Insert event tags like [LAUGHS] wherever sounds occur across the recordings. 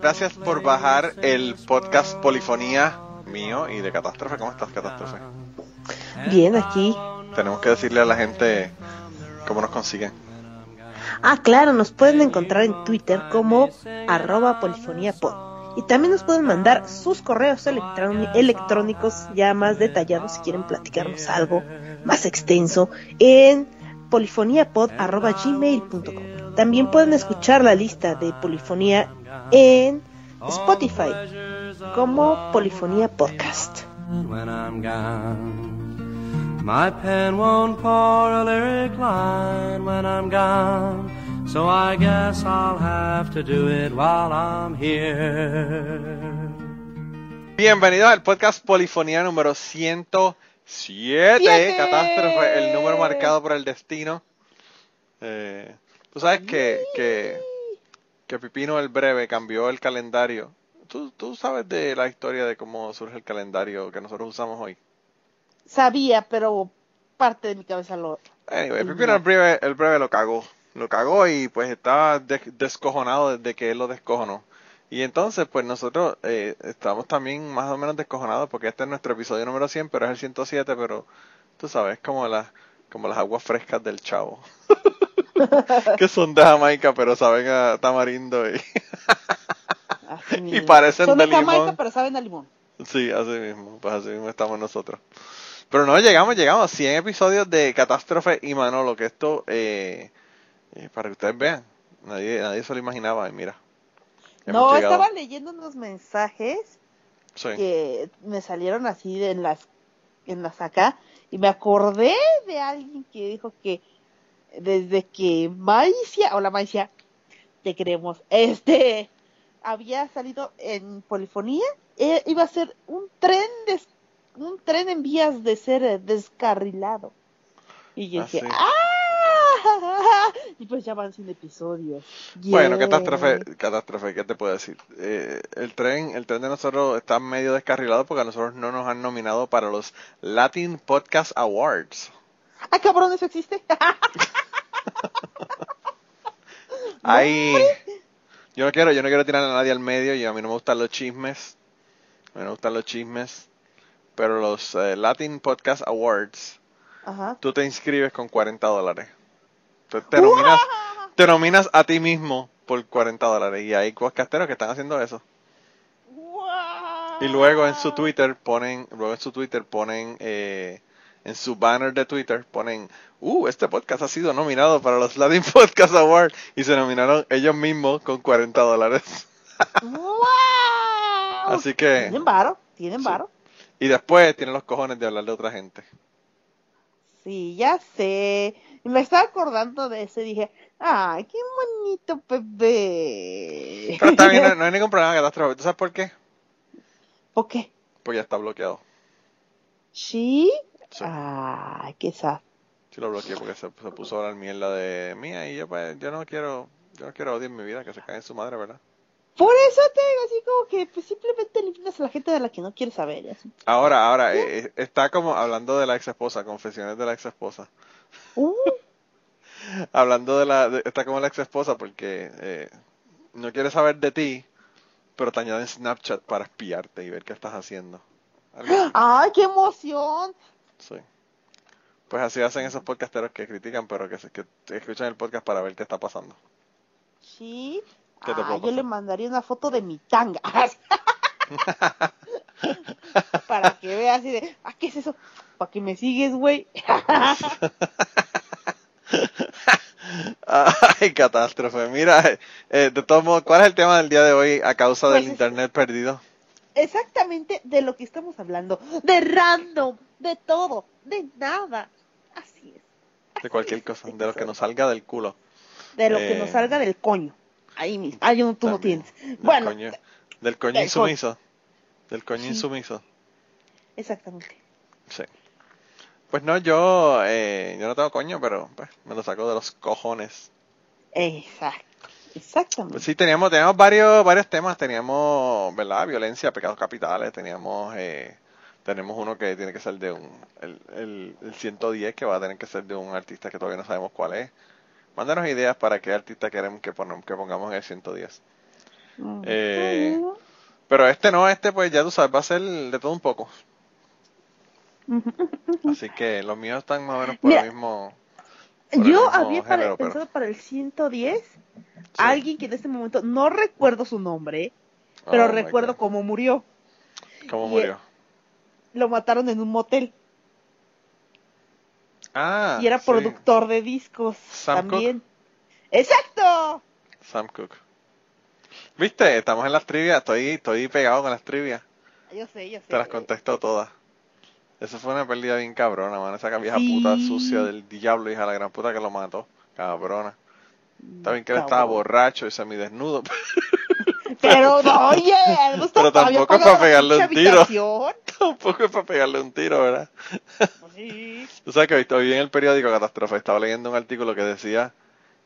Gracias por bajar el podcast Polifonía mío y de Catástrofe. ¿Cómo estás, Catástrofe? Bien, aquí. Tenemos que decirle a la gente cómo nos consiguen. Ah, claro, nos pueden encontrar en Twitter como arroba polifoniapod. Y también nos pueden mandar sus correos electrónicos ya más detallados si quieren platicarnos algo más extenso en polifoniapod.gmail.com. También pueden escuchar la lista de polifonía en Spotify como Polifonía Podcast. My pen won't pour a lyric line when I'm gone, so I guess I'll have to do it while I'm here. Bienvenidos al podcast Polifonía número 107. Siete. Catástrofe, el número marcado por el destino. Eh, Tú sabes que, que, que, Pipino el Breve cambió el calendario. ¿Tú, ¿Tú sabes de la historia de cómo surge el calendario que nosotros usamos hoy? Sabía, pero parte de mi cabeza lo... Anyway, Pipino el Breve, el Breve lo cagó. Lo cagó y pues estaba descojonado desde que él lo descojonó. Y entonces, pues nosotros eh, estamos también más o menos descojonados porque este es nuestro episodio número 100, pero es el 107, pero tú sabes, como las, como las aguas frescas del chavo. [LAUGHS] que son de Jamaica, pero saben a tamarindo y, [LAUGHS] y parecen son de, de Jamaica, pero saben a limón. Sí, así mismo, pues así mismo estamos nosotros. Pero no, llegamos, llegamos a 100 episodios de Catástrofe y Manolo, que esto, eh, eh, para que ustedes vean, nadie, nadie se lo imaginaba, y mira. No, estaba leyendo unos mensajes que me salieron así en las en las acá y me acordé de alguien que dijo que desde que Maicia o la Maicia te creemos este había salido en polifonía eh, iba a ser un tren de, un tren en vías de ser descarrilado. Y yo dije ah y pues ya van sin episodios. Bueno, catástrofe, catástrofe, ¿qué te puedo decir? Eh, el tren, el tren de nosotros está medio descarrilado porque a nosotros no nos han nominado para los Latin Podcast Awards. ¡Ah, cabrón, eso existe! [LAUGHS] Ahí, [LAUGHS] yo no quiero, yo no quiero tirar a nadie al medio y a mí no me gustan los chismes. A mí no me gustan los chismes. Pero los eh, Latin Podcast Awards, tú te inscribes con 40 dólares te, nominas, te nominas a ti mismo por 40 dólares. Y hay podcasteros que están haciendo eso. Y luego en su Twitter ponen, luego en su Twitter ponen, eh, en su banner de Twitter ponen, uh, este podcast ha sido nominado para los Latin [LAUGHS] Podcast Awards y se nominaron ellos mismos con 40 dólares. Así que... Tienen varo, tienen varo. Y después tienen los cojones de hablar de otra gente. Sí, ya sé. Y me estaba acordando de ese y dije, ¡ay, qué bonito bebé! Pero está bien, no, hay ningún problema catástrofe. ¿Tú sabes por qué? ¿Por qué? Pues ya está bloqueado. ¿Sí? Ay, qué sad. Sí lo bloqueé porque se, puso a hablar mierda de mía y yo pues, yo no quiero, yo no quiero odiar mi vida, que se cae en su madre, ¿verdad? Por eso te digo así como que pues, simplemente eliminas a la gente de la que no quieres saber. Ahora, ahora, eh, eh, está como hablando de la ex esposa, confesiones de la ex esposa. Uh. [LAUGHS] Hablando de la. está como la ex esposa porque eh, no quiere saber de ti, pero te añade Snapchat para espiarte y ver qué estás haciendo. ¡Ay, qué emoción! Sí. Pues así hacen esos podcasteros que critican, pero que, que escuchan el podcast para ver qué está pasando. Sí. yo le mandaría una foto de mi tanga. [LAUGHS] [LAUGHS] [LAUGHS] para que veas así de, ah, ¿qué es eso? ¿Para que me sigues, güey? [LAUGHS] Ay, catástrofe. Mira, eh, de todos modos, ¿cuál es el tema del día de hoy a causa del pues internet perdido? Exactamente de lo que estamos hablando. De random, de todo, de nada. Así es. de cualquier cosa, de lo que nos salga del culo. De lo que nos eh, salga del coño. Ahí mismo. Ahí tú no tienes. bueno. del coño insumiso. Del coño insumiso. Exactamente. Sí. Pues no, yo, eh, yo no tengo coño, pero pues, me lo saco de los cojones. Exacto. Exactamente. Pues sí, teníamos, teníamos varios, varios temas. Teníamos, ¿verdad? Violencia, pecados capitales. Teníamos, eh, tenemos uno que tiene que ser de un, el, el, el 110 que va a tener que ser de un artista que todavía no sabemos cuál es. Mándanos ideas para qué artista queremos que, que pongamos en el 110. Mm. Eh, pero este no, este pues ya tú sabes, va a ser de todo un poco. Así que los míos están más o menos por el mismo. yo había pensado para el 110 alguien que en este momento no recuerdo su nombre, pero oh recuerdo cómo murió. ¿Cómo murió? lo mataron en un motel. Ah. Y era productor de discos también. ¡Exacto! Sam Cook. ¿Viste? Estamos en las trivias. Estoy, estoy pegado con las trivias. Yo sé, yo sé. Te las contesto todas. Eso fue una pérdida bien cabrona, man. Esa vieja puta sucia del diablo, hija la gran puta que lo mató. Cabrona. Está bien que él estaba borracho y semidesnudo. [LAUGHS] Pero no, oye, Pero tampoco es para pegarle un tiro. [LAUGHS] tampoco es para pegarle un tiro, ¿verdad? Sí. [LAUGHS] Tú sabes que hoy en el periódico Catástrofe estaba leyendo un artículo que decía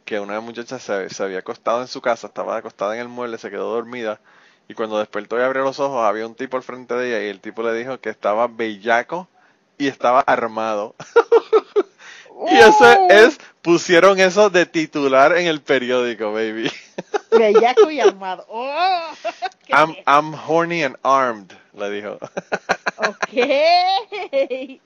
que una muchacha se, se había acostado en su casa, estaba acostada en el mueble, se quedó dormida y cuando despertó y abrió los ojos había un tipo al frente de ella y el tipo le dijo que estaba bellaco y estaba armado. [LAUGHS] y ese oh. es, pusieron eso de titular en el periódico, baby. [LAUGHS] Bellaco y armado. Oh, [LAUGHS] I'm, I'm horny and armed, le dijo. Ok. [LAUGHS]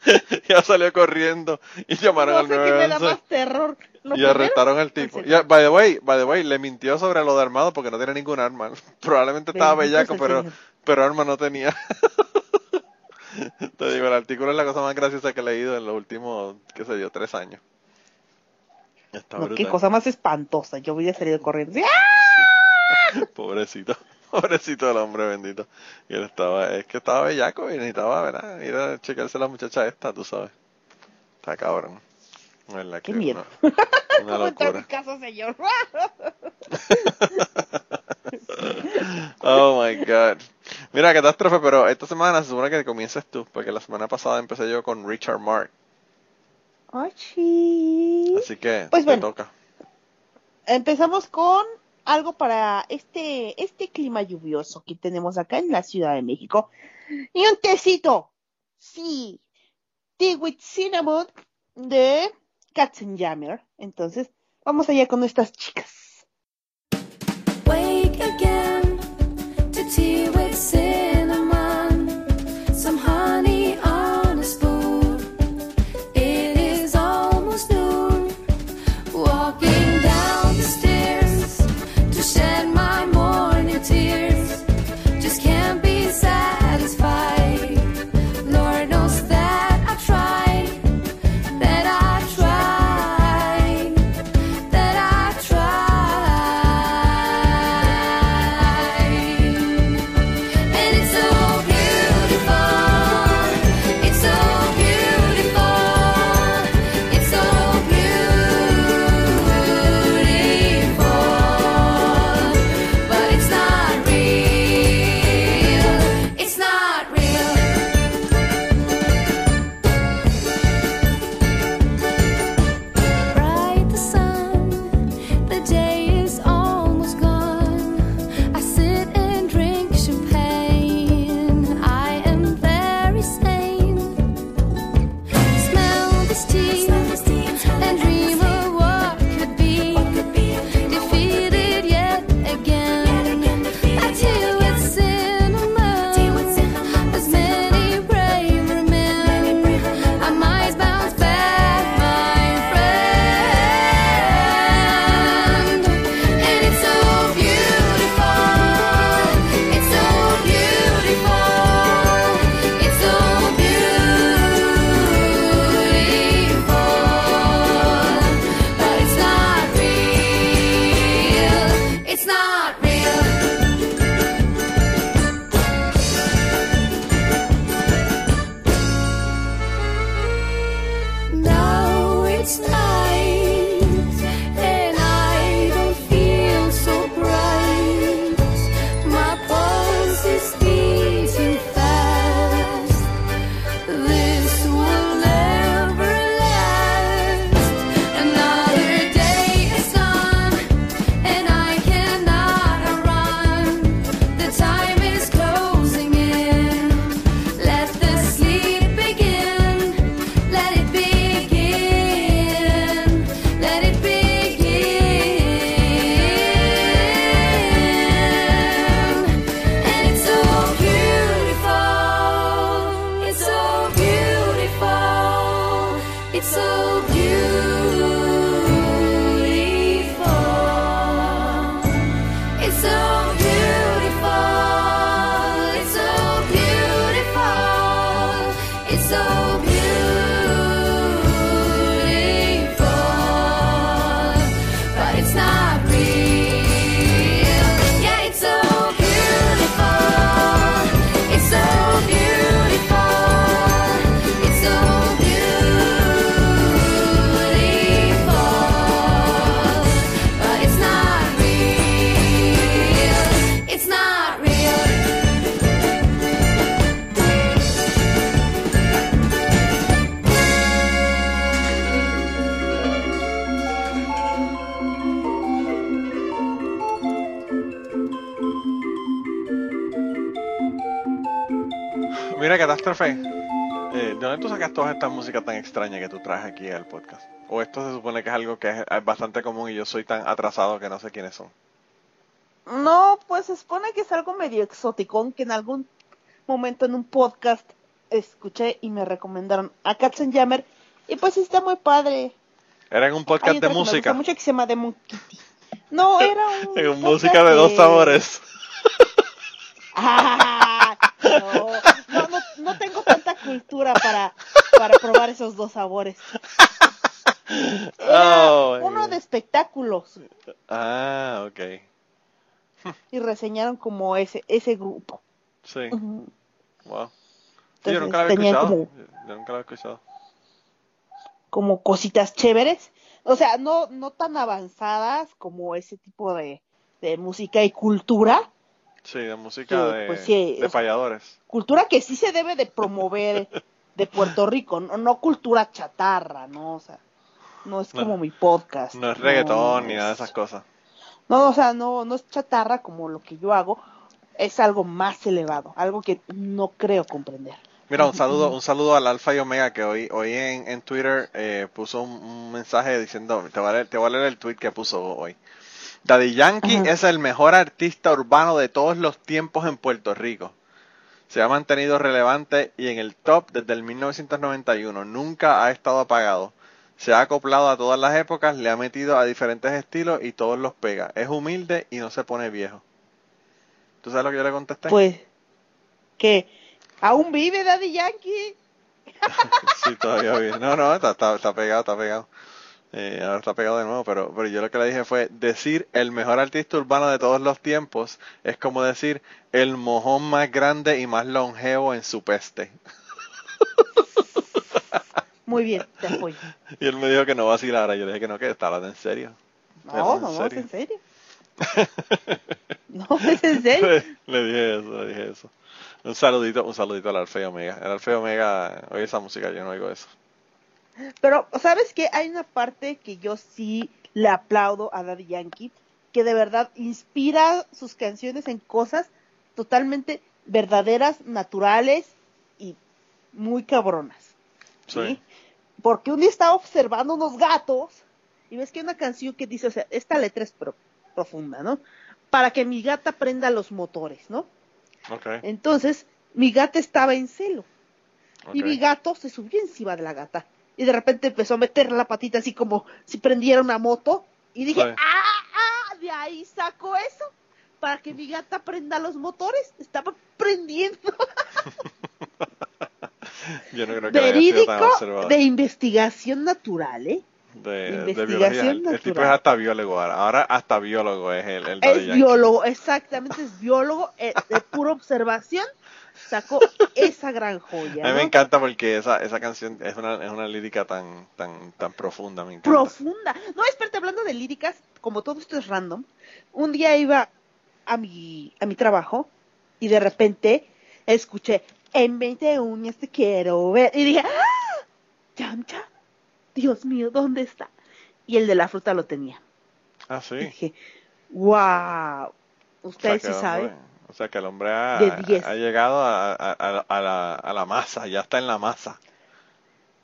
ya salió corriendo y llamaron al 911. terror. y arrestaron al tipo. By the way, by the way, le mintió sobre lo de armado porque no tiene ningún arma. [LAUGHS] Probablemente estaba bellaco, pero, pero arma no tenía. [LAUGHS] Te digo, el artículo es la cosa más graciosa que he leído en los últimos, qué sé yo, tres años. qué cosa más espantosa. Yo voy a salir corriendo. Pobrecito. [LAUGHS] Pobrecito el hombre bendito. Y él estaba, es que estaba bellaco y necesitaba, ¿verdad? Ir a checarse a la muchacha esta, tú sabes. Está cabrón. ¿verdad? Qué miedo. Una, una [LAUGHS] locura. mi casa, señor? [LAUGHS] oh my god. Mira, catástrofe, pero esta semana se supone que comiences tú, porque la semana pasada empecé yo con Richard Mark. Así que pues te toca. Empezamos con algo para este, este clima lluvioso que tenemos acá en la Ciudad de México. Y un tecito. Sí. Tea with cinnamon de Katzenjammer. Entonces, vamos allá con nuestras chicas. Wake again to tea traes aquí al podcast? ¿O esto se supone que es algo que es bastante común y yo soy tan atrasado que no sé quiénes son? No, pues se supone que es algo medio exótico, que en algún momento en un podcast escuché y me recomendaron a Katzenjammer y pues está muy padre. ¿Era en un podcast Hay de música? mucho que se llama Demon Kitty. No, [LAUGHS] era un En música de dos sabores. Ah, no, no, no, no tengo tanta cultura para, para probar esos dos sabores. [LAUGHS] Era Oh, uno de espectáculos Ah, ok. y reseñaron como ese ese grupo. Sí. Wow. Sí, yo Entonces, nunca lo había escuchado. como- Yo nunca lo había escuchado. como cositas chéveres. O sea, no, no tan avanzadas como ese tipo de, de música y cultura. Sí, de música de, pues sí, de sea, payadores. Cultura que sí se debe de promover [LAUGHS] de Puerto Rico, no, no cultura chatarra, ¿no? O sea, no es No. como mi podcast. No es reggaetón ni nada de esas cosas. No, o sea, no, no es chatarra como lo que yo hago. Es algo más elevado, algo que no creo comprender. Mira, un saludo, [LAUGHS] un saludo al Alfa y Omega que hoy, hoy en, en Twitter eh, puso un, un mensaje diciendo, te voy, a leer, te voy a leer el tweet que puso hoy. Daddy Yankee Ajá. es el mejor artista urbano de todos los tiempos en Puerto Rico. Se ha mantenido relevante y en el top desde el 1991. Nunca ha estado apagado. Se ha acoplado a todas las épocas, le ha metido a diferentes estilos y todos los pega. Es humilde y no se pone viejo. ¿Tú sabes lo que yo le contesté? Pues, que aún vive Daddy Yankee. [LAUGHS] Sí, todavía bien. No, no, está, está, está pegado, está pegado. Eh, ahora está pegado de nuevo, pero, pero yo lo que le dije fue, decir el mejor artista urbano de todos los tiempos es como decir el mojón más grande y más longevo en su peste. Muy bien, te apoyo. Y él me dijo que no vacilara. Yo le dije que no, que está hablando en serio. No, ¿En no, serio? en serio. No, es en serio. [LAUGHS] le dije eso, le dije eso. Un saludito, un saludito al Alfeo Omega. El Alfeo Omega oye esa música, yo no oigo eso. Pero, ¿sabes qué? Hay una parte que yo sí le aplaudo a Daddy Yankee, que de verdad inspira sus canciones en cosas totalmente verdaderas, naturales y muy cabronas. ¿sí? Sí. Porque un día estaba observando unos gatos y ves que hay una canción que dice, o sea, esta letra es pro- profunda, ¿no? Para que mi gata prenda los motores, ¿no? Entonces, mi gata estaba en celo y mi gato se subió encima de la gata. Y de repente empezó a meter la patita así como si prendiera una moto. Y dije, Sí. ¡ah! ah, De ahí saco eso. Para que mi gata prenda los motores. Estaba prendiendo. [LAUGHS] Yo no creo que Verídico de investigación natural, ¿eh? de, de investigación biología. El, tipo es hasta biólogo ahora. Ahora hasta biólogo es el, el Es biólogo, exactamente, es biólogo. eh, de pura observación sacó [LAUGHS] esa gran joya. A mí me encanta porque esa, esa canción es una, es una lírica tan, tan, tan profunda, me encanta. profunda. No, espérate, hablando de líricas, como todo esto es random, un día iba a mi, a mi trabajo y de repente escuché, en 20 uñas te quiero ver. Y dije, ¡ah! Yamcha, Dios mío, ¿dónde está? Y el de la fruta lo tenía. Ah, Y sí. dije, wow, O sea, ustedes que sí saben. O sea que el hombre ha, De 10. ha llegado a, a- la, a la masa, ya está en la masa.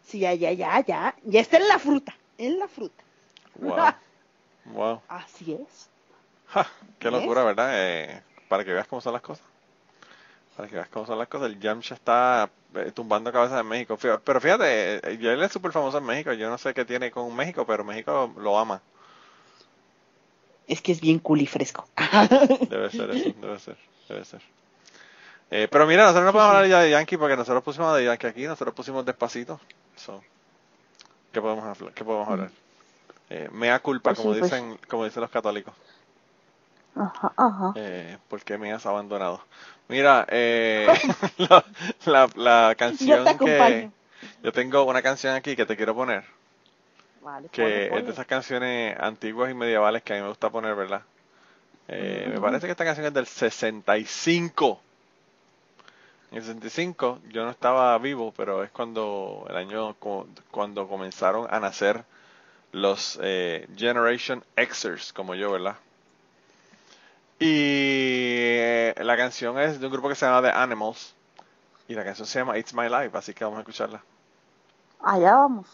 Sí, ya, ya, ya, ya, ya está en la fruta, en la fruta. Wow. Wow. [LAUGHS] Así es. Ja, qué locura, ¿verdad? Eh, para que veas cómo son las cosas. Para que veas cómo son las cosas. El Yamcha está eh, tumbando cabezas en México. Pero fíjate, eh, él es súper famoso en México. Yo no sé qué tiene con México, pero México lo ama. Es que es bien cool y fresco. Debe ser eso, debe ser, [LAUGHS] debe ser. Eh, pero mira, nosotros no podemos hablar ya de Yankee porque nosotros pusimos de Yankee aquí, nosotros pusimos despacito. So, ¿Qué podemos hablar? ¿Qué podemos hablar? Eh, mea culpa, como dicen, como dicen los católicos. Ajá, ajá. Eh, porque me has abandonado. Mira, eh, [LAUGHS] [LAUGHS] la, la, la Yo canción acompaño. que yo tengo una canción aquí que te quiero poner, Vale, que ponle, es de esas canciones antiguas y medievales que a mí me gusta poner, ¿verdad? Eh, Me parece que esta canción es del 65. En el 65 yo no estaba vivo, pero es cuando el año cu- cuando comenzaron a nacer los eh, Generation Xers como yo, ¿verdad? Y eh, la canción es de un grupo que se llama The Animals. Y la canción se llama It's My Life, así que vamos a escucharla. Allá vamos.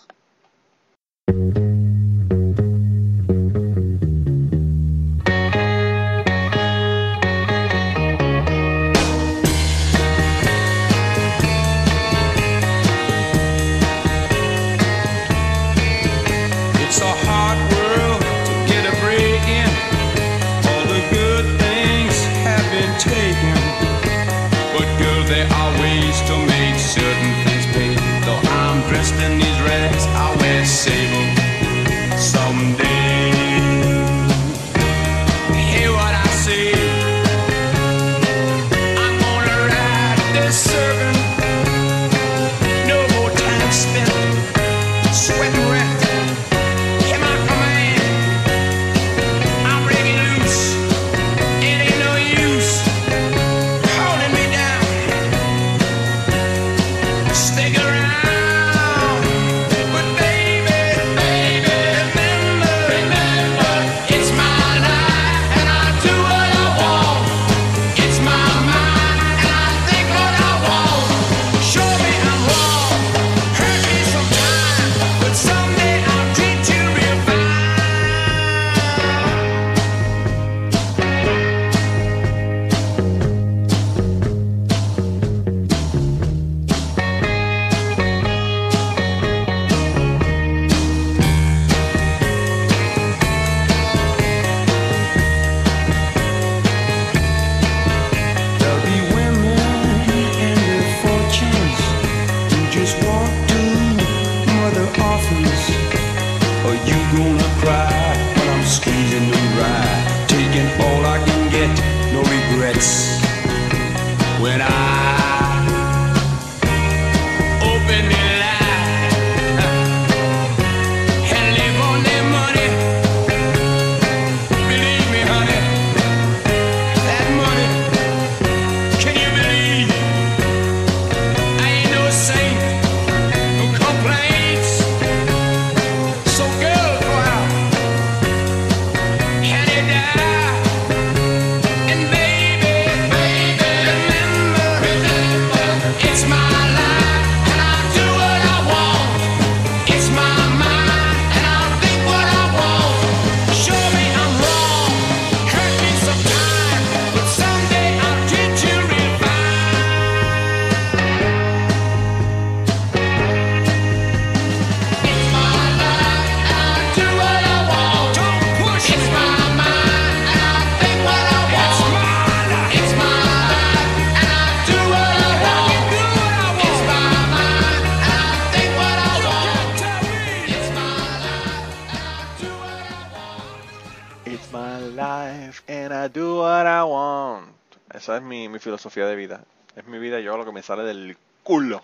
Filosofía de vida. Es mi vida, yo lo que me sale del culo.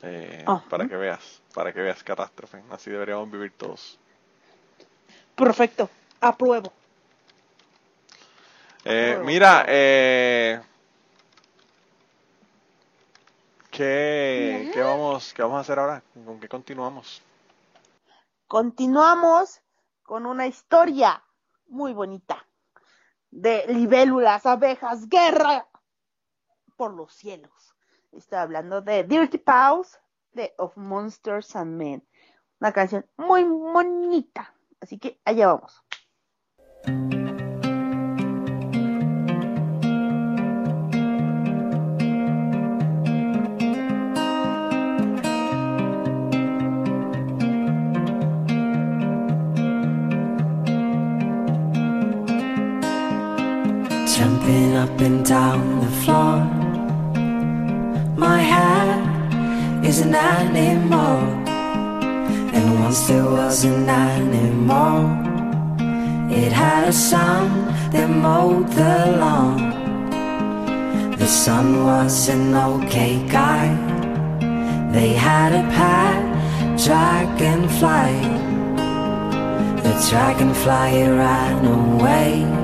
Eh, ah. Para que veas, para que veas catástrofe. Así deberíamos vivir todos. Perfecto, apruebo. Eh, mira, eh, ¿qué, ¿qué, vamos, ¿qué vamos a hacer ahora? ¿Con qué continuamos? Continuamos con una historia muy bonita de libélulas, abejas, guerra por los cielos. Estoy hablando de Dirty Paws de Of Monsters and Men. Una canción muy bonita. Así que allá vamos. Up and down the floor. My hat is an animal, and once there was an animal. It had a son that mowed the lawn. The son was an okay guy. They had a pet dragonfly. The dragonfly ran away.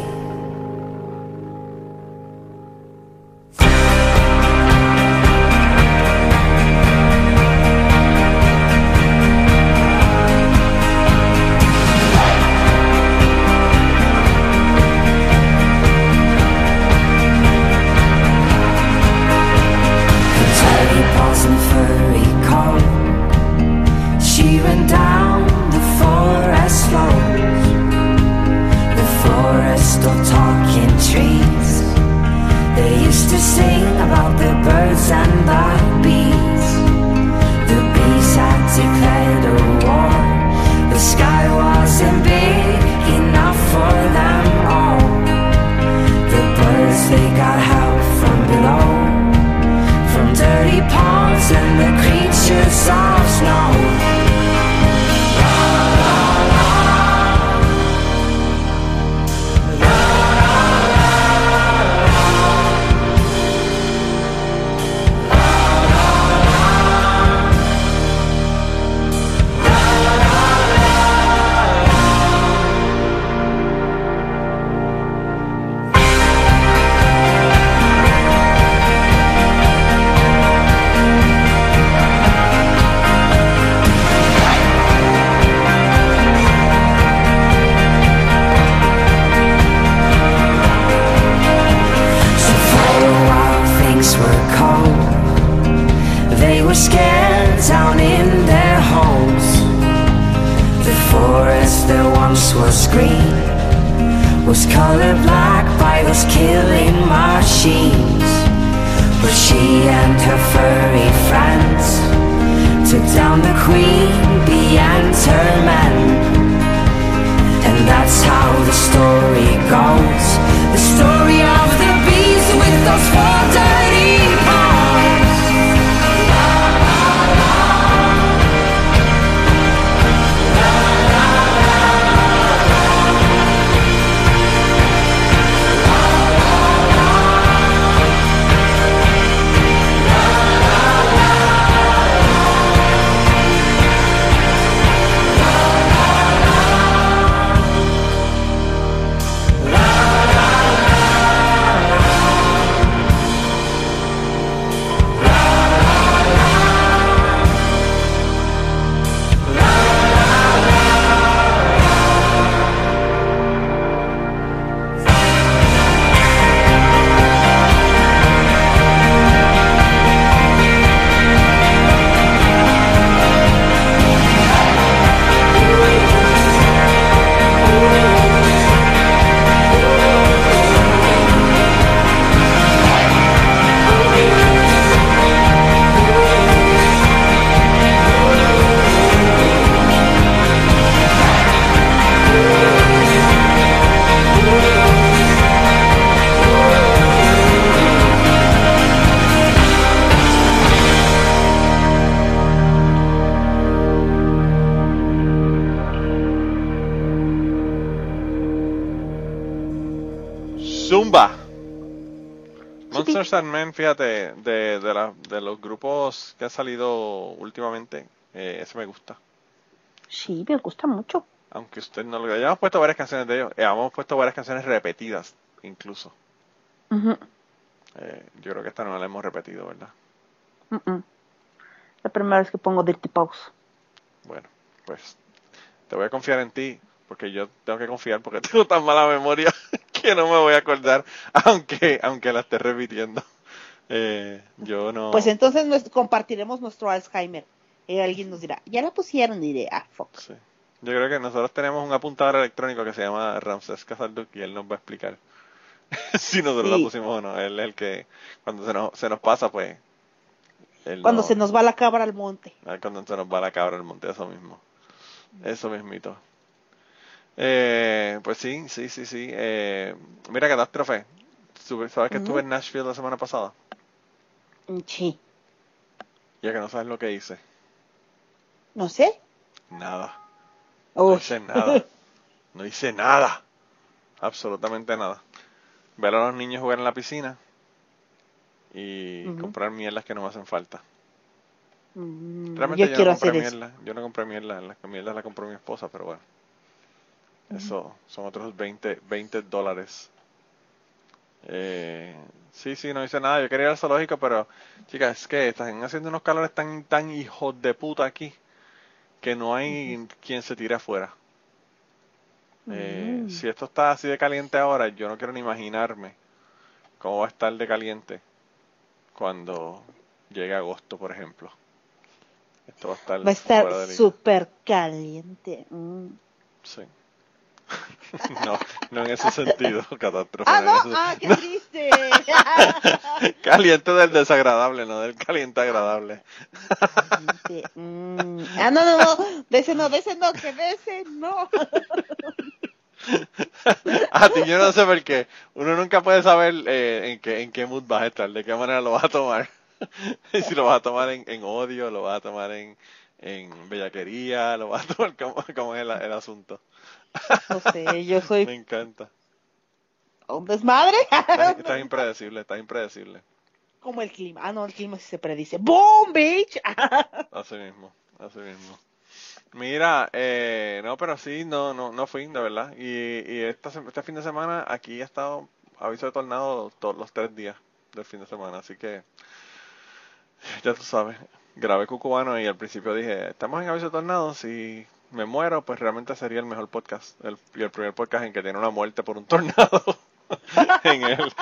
fíjate, de, de, la- de los grupos que han salido últimamente, eh, ese me gusta. Sí, me gusta mucho. Aunque usted no lo ya hemos puesto varias canciones de ellos, eh, hemos puesto varias canciones repetidas, incluso. Eh, yo creo que esta no la hemos repetido, ¿verdad? La primera vez que pongo Dirty Pause. Bueno, pues te voy a confiar en ti, porque yo tengo que confiar porque [LAUGHS] tengo tan mala memoria [LAUGHS] que no me voy a acordar, aunque aunque la esté repitiendo. Eh, yo no. Pues entonces nos compartiremos nuestro Alzheimer. Y alguien nos dirá, ya la pusieron, y diré, ah, fuck. Sí. Yo creo que nosotros tenemos un apuntador electrónico que se llama Ramses Casalduc y él nos va a explicar [LAUGHS] si nosotros la Sí. pusimos o no. Él es el que, cuando se nos, se nos pasa, pues. él Cuando no- se nos va la cabra al monte. Ah, Cuando se nos va la cabra al monte, eso mismo. Eso mismito. Eh, pues sí, sí, sí, sí. Eh, mira, catástrofe. ¿Sabes que estuve en Nashville la semana pasada? Sí. Ya que no sabes lo que hice. No sé. Nada. No hice nada. [LAUGHS] No hice nada. Absolutamente nada. Ver a los niños jugar en la piscina y Ujú. comprar mierdas que no me hacen falta. Mm, Realmente yo yo, quiero no compré hacer eso. mierda. Yo no compré mierda. Las mierdas las compró mi esposa, pero bueno. Eso son otros 20, 20 dólares. Eh, sí, sí, no hice nada. Yo quería ir al zoológico, pero chicas, es que están haciendo unos calores tan, tan hijos de puta aquí que no hay quien se tire afuera. Eh, Mm. Si esto está así de caliente ahora, yo no quiero ni imaginarme cómo va a estar de caliente cuando llegue agosto, por ejemplo. Esto va a estar Va a estar súper caliente. Mm. Sí. [LAUGHS] no, no en ese sentido, [LAUGHS] catástrofe. Ah, no, ah, qué triste. [LAUGHS] caliente del desagradable, no del caliente agradable. Mm. Ah, no, no, no, de ese no, de ese no, que de ese no. a ti yo no sé por qué. Uno nunca puede saber eh, en, qué, en qué mood vas a estar, de qué manera lo vas a tomar. si lo vas a tomar en, en odio, lo vas a tomar en, en bellaquería, lo vas a tomar como, es el, el, asunto. No sé, yo [LAUGHS] soy... Me encanta. ¿Un desmadre? Estás, [LAUGHS] impredecible, estás impredecible. Como el clima. Ah, no, el clima sí se predice. ¡Boom, bitch! [LAUGHS] así mismo, así mismo. Mira, eh, no, pero sí, no, no, no fui, de verdad. Y, y esta, este fin de semana aquí ha estado aviso de tornado todos los tres días del fin de semana, así que ya tú sabes. Grabé Cucubano y al principio dije, estamos en aviso de tornado, si me muero, pues realmente sería el mejor podcast, el, el primer podcast en que tiene una muerte por un [LAUGHS] tornado. en él.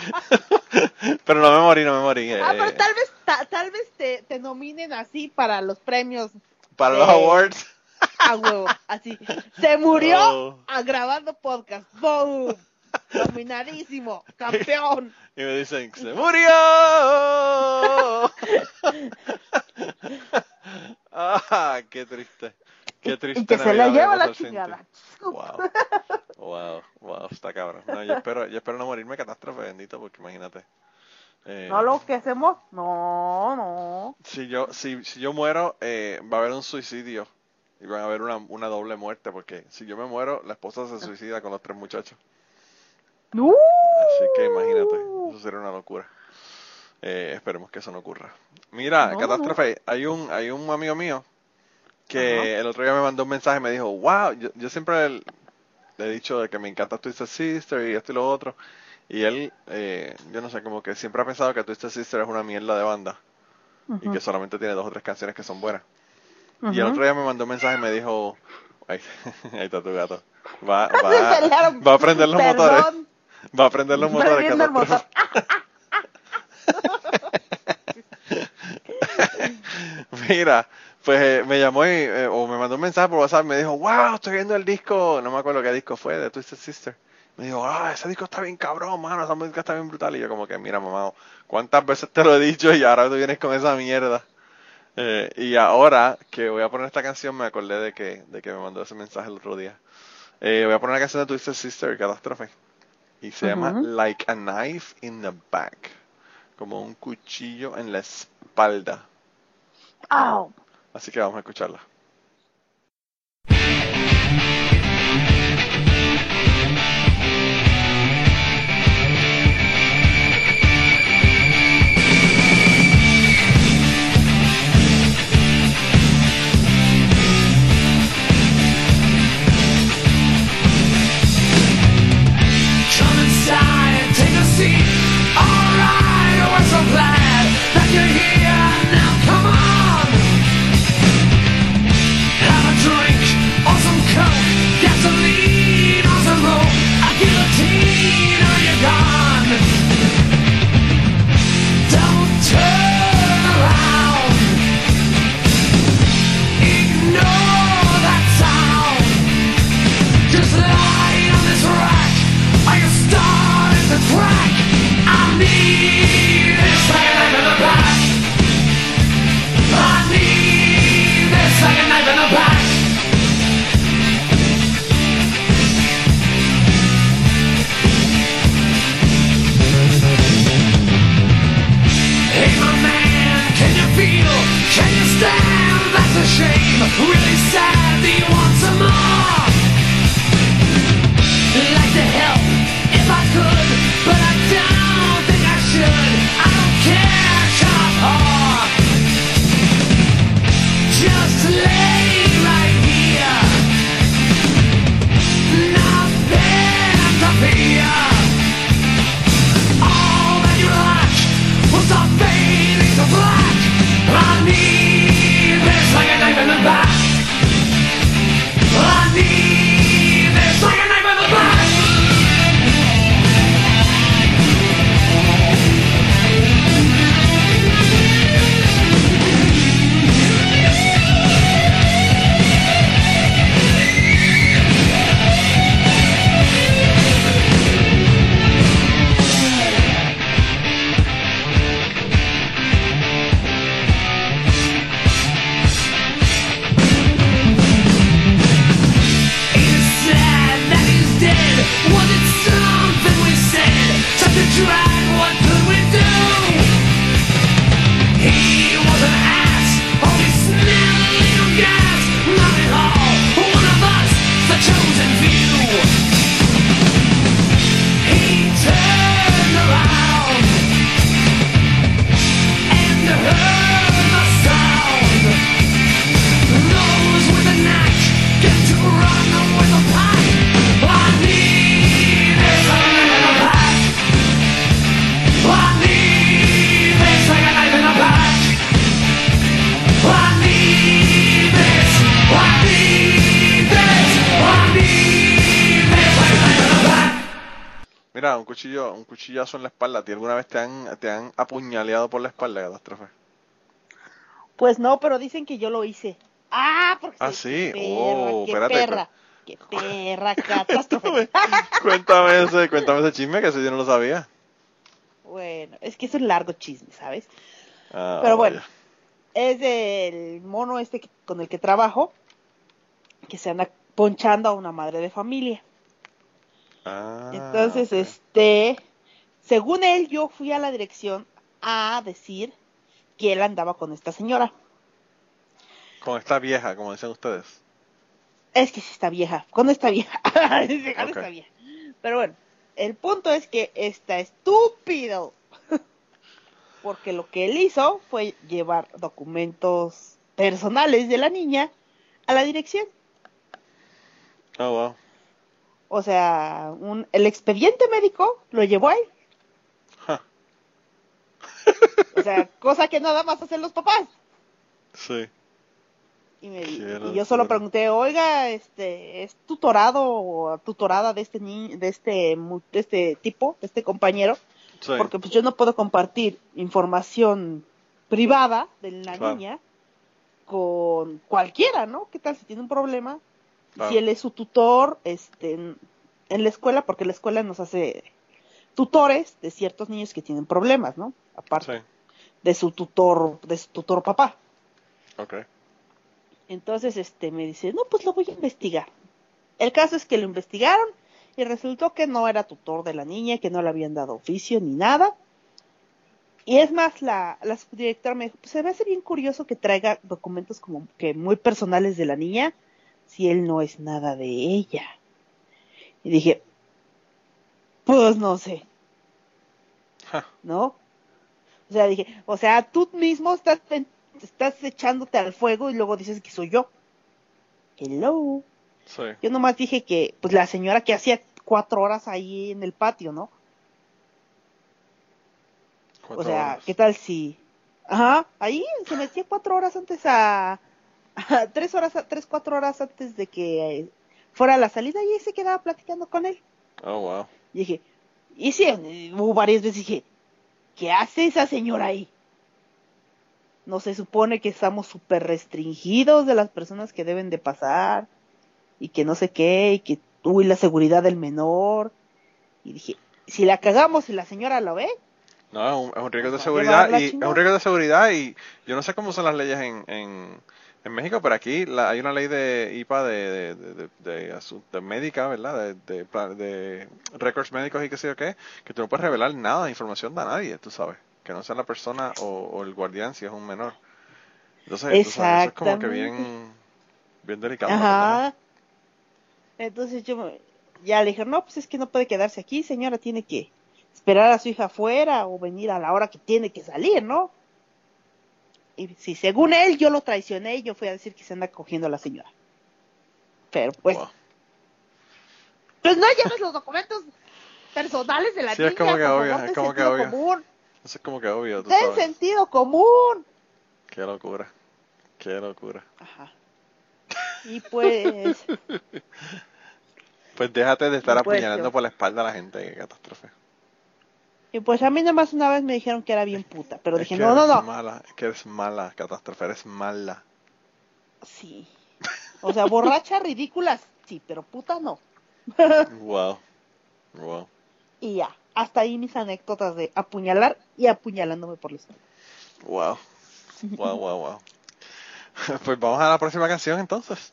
[LAUGHS] pero no me morí, no me morí. Ah, pero eh. tal vez, tal vez te, te nominen así para los premios. Para los awards. A huevo, así. Se murió oh. grabando podcast. ¡Boom! Dominadísimo, campeón. Y me dicen, ¡se murió! [LAUGHS] ¡Ah, qué triste! Qué triste. Y que se le lleva la chingada. Wow. Wow, wow, está cabrón. No, yo espero, yo espero no morirme catástrofe, bendito, porque imagínate. Eh, no lo que hacemos, no, no. Si yo, si, si yo muero, eh, va a haber un suicidio y va a haber una, una doble muerte, porque si yo me muero, la esposa se suicida con los tres muchachos. Así que imagínate, eso sería una locura. Eh, esperemos que eso no ocurra. Mira, catástrofe, hay un hay un amigo mío que el otro día me mandó un mensaje y me dijo, wow, yo, siempre le, he dicho de que me encanta Twisted Sister y esto y lo otro. Y él, eh, yo no sé, como que siempre ha pensado que Twisted Sister es una mierda de banda. Y que solamente tiene dos o tres canciones que son buenas. Y el otro día me mandó un mensaje y me dijo, [LAUGHS] ahí, está tu gato. Va, [LAUGHS] va, va a prender los motores. Va a prender los motores. [LAUGHS] Mira, pues eh, me llamó y, eh, o me mandó un mensaje por WhatsApp, me dijo, wow, estoy viendo el disco, no me acuerdo qué disco fue, de Twisted Sister. Me dijo, ah, ese disco está bien cabrón, mano, esa música está bien brutal. Y yo como que, mira, mamá, ¿cuántas veces te lo he dicho y ahora tú vienes con esa mierda? Eh, y ahora que voy a poner esta canción, me acordé de que, de que me mandó ese mensaje el otro día. voy a poner la canción de Twisted Sister, Catástrofe. Y se llama Like a Knife in the Back. Como un cuchillo en la espalda. Así que vamos a escucharla. shame. Really sad that you want some more. Like to help if I could. En la espalda. ¿Ti alguna vez te han, te han apuñaleado por la espalda, catástrofe? Pues no, pero dicen que yo lo hice. Ah, porque ah, sí. oh, qué espérate, perra. Qué perra, [LAUGHS] catástrofe. [LAUGHS] cuéntame ese, cuéntame ese chisme que ese yo no lo sabía. Bueno, es que es un largo chisme, ¿sabes? Ah, pero bueno, es el mono este con el que trabajo que se anda ponchando a una madre de familia. Ah, Entonces, este, según él, yo fui a la dirección a decir que él andaba con esta señora. Con esta vieja, como dicen ustedes. Es que sí está vieja, con esta vieja. [LAUGHS] esta vieja. Pero bueno, el punto es que está estúpido. [LAUGHS] Porque lo que él hizo fue llevar documentos personales de la niña a la dirección. Oh, wow. O sea, un, el expediente médico lo llevó ahí. O sea, cosa que nada más hacen los papás. Sí. Y, yo solo pregunté, oiga, este, ¿es tutorado o tutorada de este ni de este, de este tipo, de este compañero? Porque pues yo no puedo compartir información privada de la niña con cualquiera, ¿no? ¿Qué tal si tiene un problema? Si él es su tutor, este, en la escuela, porque la escuela nos hace tutores de ciertos niños que tienen problemas, ¿no? Aparte de su tutor, de su tutor papá. Okay. Entonces, este, me dice, no, pues lo voy a investigar. El caso es que lo investigaron y resultó que no era tutor de la niña, que no le habían dado oficio ni nada. Y es más, la, la subdirectora me dijo, pues se me hace bien curioso que traiga documentos como que muy personales de la niña, si él no es nada de ella. Y dije, pues no sé. ¿No? O sea, dije, o sea, tú mismo estás estás echándote al fuego y luego dices que soy yo. Hello. Yo nomás dije que, pues la señora que hacía cuatro horas ahí en el patio, ¿no? O sea, ¿qué tal si... Ajá, ahí se metía cuatro horas antes a... tres horas, tres, cuatro horas antes de que fuera la salida y ahí se quedaba platicando con él. Oh, wow. Y dije, y sí, hubo varias veces dije, ¿qué hace esa señora ahí? no se supone que estamos súper restringidos de las personas que deben de pasar y que no sé qué y que uy la seguridad del menor y dije si la cagamos y la señora lo ve no es un, riesgo de seguridad y es un riesgo de seguridad y yo no sé cómo son las leyes en, en, México pero aquí hay una ley de IPA de, de, de, de, médica verdad de, records médicos y qué sé yo qué que tú no puedes revelar nada de información de nadie tú sabes que no sea la persona o, el guardián si es un menor. Entonces, eso es como que bien, bien delicado. Ajá. Entonces yo ya le dije, no, pues es que no puede quedarse aquí, señora, tiene que esperar a su hija afuera o venir a la hora que tiene que salir, ¿no? Y si según él yo lo traicioné, yo fui a decir que se anda cogiendo a la señora. Pero pues... Pues no lleves los documentos personales de la sí, es como que obvio, es como que obvio. Eso es como que obvio. Tú Ten sentido común. Qué locura. Qué locura. Ajá. Y pues. [LAUGHS] pues déjate de estar pues apuñalando por la espalda a la gente. Qué catástrofe. Y pues a mí nomás una vez me dijeron que era bien puta. Pero dije, no, no, no. Mala, que eres mala, catástrofe. Eres mala. Sí. O sea, borracha, [LAUGHS] ridícula, sí, pero puta no. wow. Wow. Y ya hasta ahí mis anécdotas de apuñalar y apuñalándome por la espalda. Wow. Wow, wow, wow. Pues vamos a la próxima canción entonces.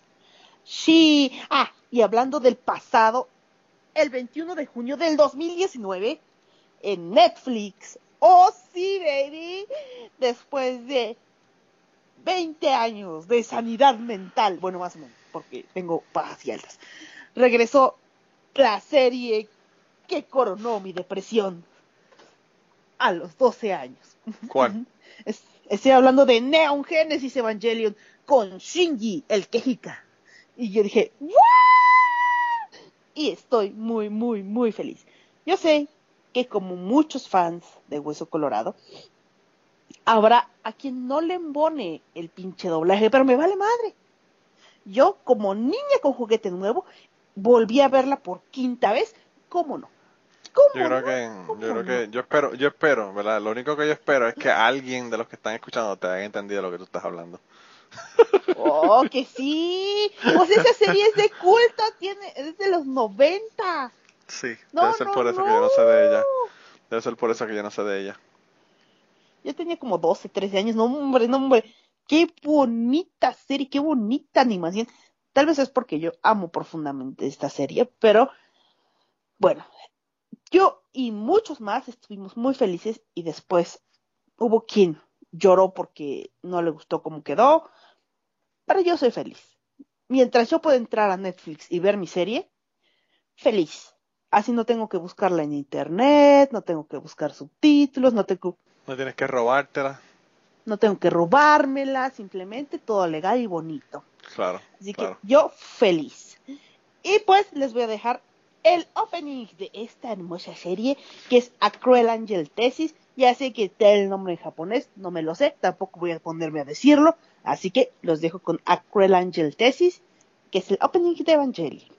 Sí. Ah, y hablando del pasado, el 21 de junio del 2019, en Netflix, oh sí, baby, después de 20 años de sanidad mental, bueno, más o menos, porque tengo bajas y altas, regresó la serie que coronó mi depresión a los 12 años. ¿Cuál? [LAUGHS] Estoy hablando de Neon Genesis Evangelion con Shinji, el quejica. Y yo dije, Y estoy muy, muy, muy feliz. Yo sé que como muchos fans de Hueso Colorado, habrá a quien no le embone el pinche doblaje, pero me vale madre. Yo, como niña con juguete nuevo, volví a verla por quinta vez, ¿cómo no? Yo creo que, yo creo que, yo espero, yo espero, ¿verdad? Lo único que yo espero es que alguien de los que están escuchando te haya entendido lo que tú estás hablando. Oh, que sí. Pues esa serie es de culto, tiene, es de los 90. Sí, debe ser por eso que yo no sé de ella. Debe ser por eso que yo no sé de ella. Yo tenía como 12, 13 años. No, hombre, no, hombre. Qué bonita serie, qué bonita animación. Tal vez es porque yo amo profundamente esta serie, pero bueno, yo y muchos más estuvimos muy felices y después hubo quien lloró porque no le gustó cómo quedó, pero yo soy feliz. Mientras yo puedo entrar a Netflix y ver mi serie, feliz. Así no tengo que buscarla en internet, no tengo que buscar subtítulos, no tengo... No tienes que robártela. No tengo que robármela, simplemente todo legal y bonito. Claro. Así que yo feliz. Y pues les voy a dejar el opening de esta hermosa serie que es A Cruel Angel Thesis. Ya sé que está el nombre en japonés, no me lo sé, tampoco voy a ponerme a decirlo. Así que los dejo con A Cruel Angel Thesis, que es el opening de Evangelion.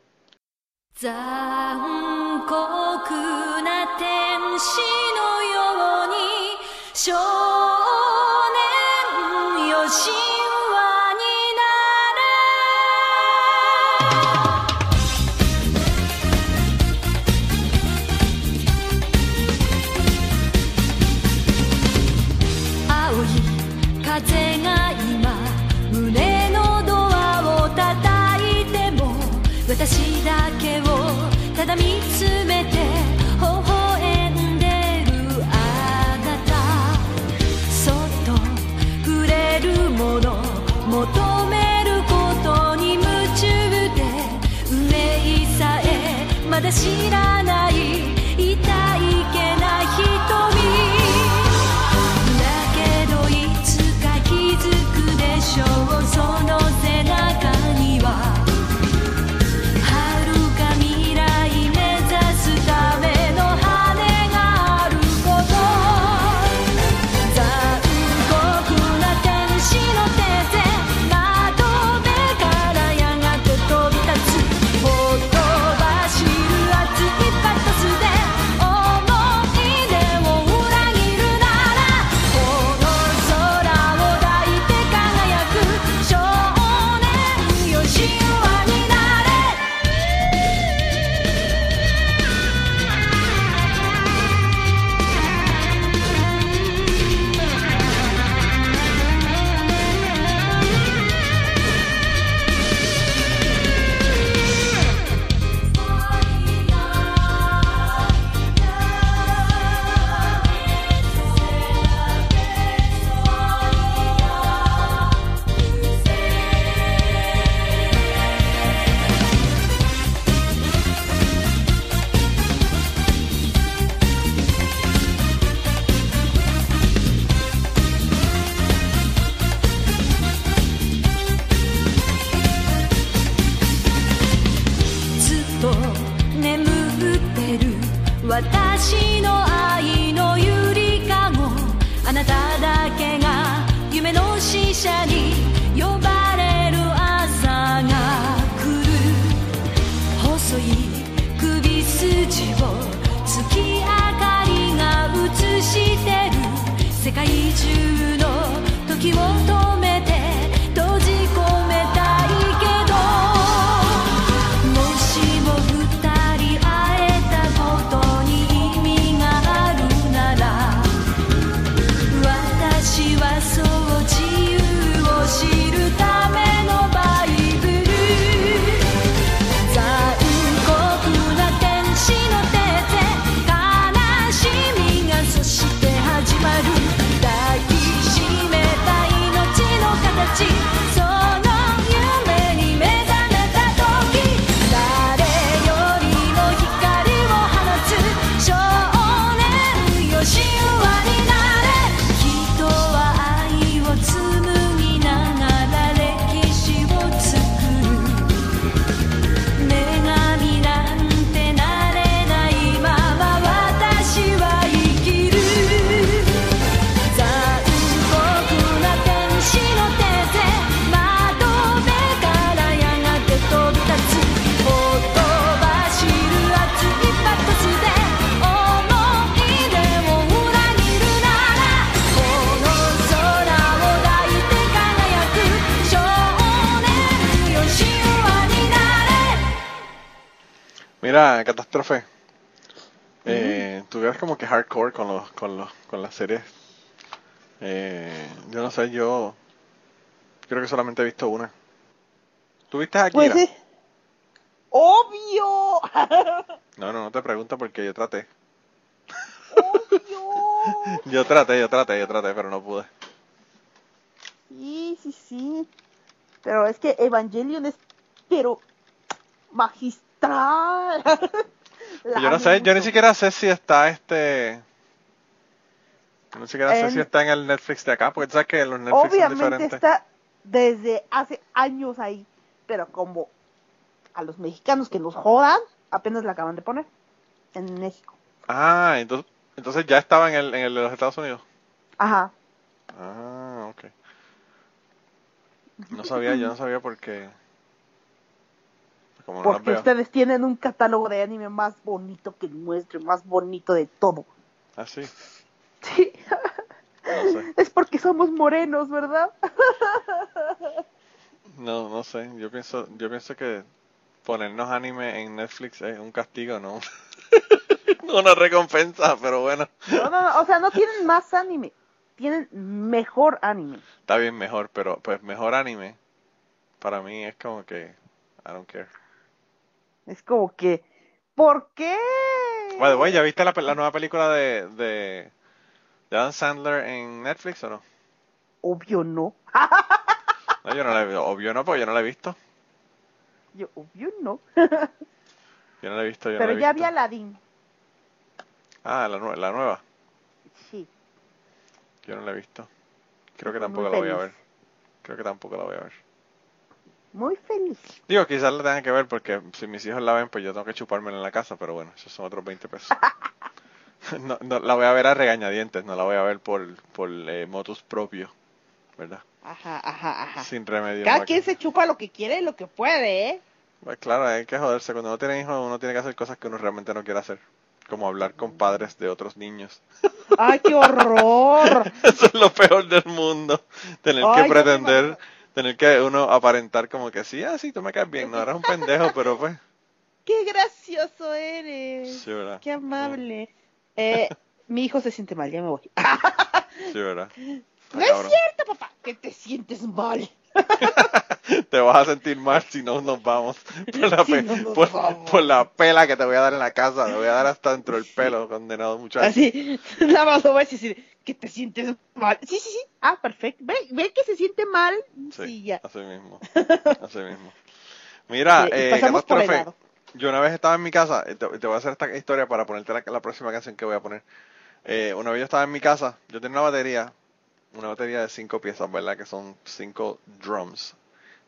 残酷な天使のように少年よし知ら Mira, Catástrofe. Eh, Tú eres como que hardcore con los, con los, con las series. Eh, yo no sé, yo creo que solamente he visto una. ¿Tuviste aquí? Pues. ¡Obvio! [LAUGHS] no, no, no te pregunto porque yo traté. ¡Obvio! [LAUGHS] yo traté, yo traté, yo traté, pero no pude. Sí, sí, sí. Pero es que Evangelion es, pero magistral. Yo no sé, yo ni siquiera sé si está este. Ni siquiera sé si está en el Netflix de acá, porque sabes que los Netflix son diferentes. está desde hace años ahí, pero como a los mexicanos que nos jodan, apenas la acaban de poner en México. Ah, entonces, entonces ya estaba en el, en el de los Estados Unidos. Ajá. Ah, ok. No sabía, yo no sabía por qué. Porque ustedes tienen un catálogo de anime más bonito que el nuestro, más bonito de todo. ¿Ah, sí? Sí. Es porque somos morenos, ¿verdad? No, no sé. Yo pienso, yo pienso que ponernos anime en Netflix es un castigo, ¿no? [LAUGHS] Una recompensa, pero bueno. No, no, no, o sea, no tienen más anime, tienen mejor anime. Está bien mejor, pero pues mejor anime para mí es como que I don't care. Es como que ¿por qué? Bueno, ¿ya viste la, la nueva película de, de, de Adam Sandler en Netflix o no? Obvio no. no, yo no la he visto. Obvio no, porque yo no la he visto. Yo, obvio no. yo no la he visto. Yo Pero no ya vi Aladdin. Ah, la, la nueva. Sí. Yo no la he visto. Creo que tampoco la voy a ver. Creo que tampoco la voy a ver. Muy feliz. Digo, quizás la tengan que ver porque si mis hijos la ven, pues yo tengo que chupármela en la casa, pero bueno, esos son otros 20 pesos. [LAUGHS] no, no, la voy a ver a regañadientes, no la voy a ver por, por eh, motus propio, ¿verdad? Ajá, ajá, ajá. Sin remedio. Cada quien se chupa lo que quiere y lo que puede, ¿eh? Pues claro, hay que joderse. Cuando uno tiene hijos, uno tiene que hacer cosas que uno realmente no quiere hacer. Como hablar con padres de otros niños. ¡Ay, qué horror! [LAUGHS] Eso es lo peor del mundo. Tener que pretender, tener que uno aparentar como que sí, ah, sí, tú me caes bien. No, eres un pendejo, pero pues. [LAUGHS] ¡Qué gracioso eres! Sí, ¿verdad? ¡Qué amable! Eh, [LAUGHS] mi hijo se siente mal, ya me voy. [LAUGHS] sí, ¿verdad? no es cierto, papá, que te sientes mal. te vas a sentir mal si no nos vamos. Por la, pela que te voy a dar en la casa, te voy a dar hasta dentro del pelo, condenado muchacho. Así, nada más lo voy a decir que te sientes mal. Sí, sí, sí. Ah, perfecto. Ve, ve que se siente mal. Sí, ya. Así mismo. Así mismo. Mira, eh, yo una vez estaba en mi casa, te, te, voy a hacer esta historia para ponerte la, la próxima canción que voy a poner. Eh, una vez yo estaba en mi casa, yo tenía una batería una batería de cinco piezas, ¿verdad? Que son cinco drums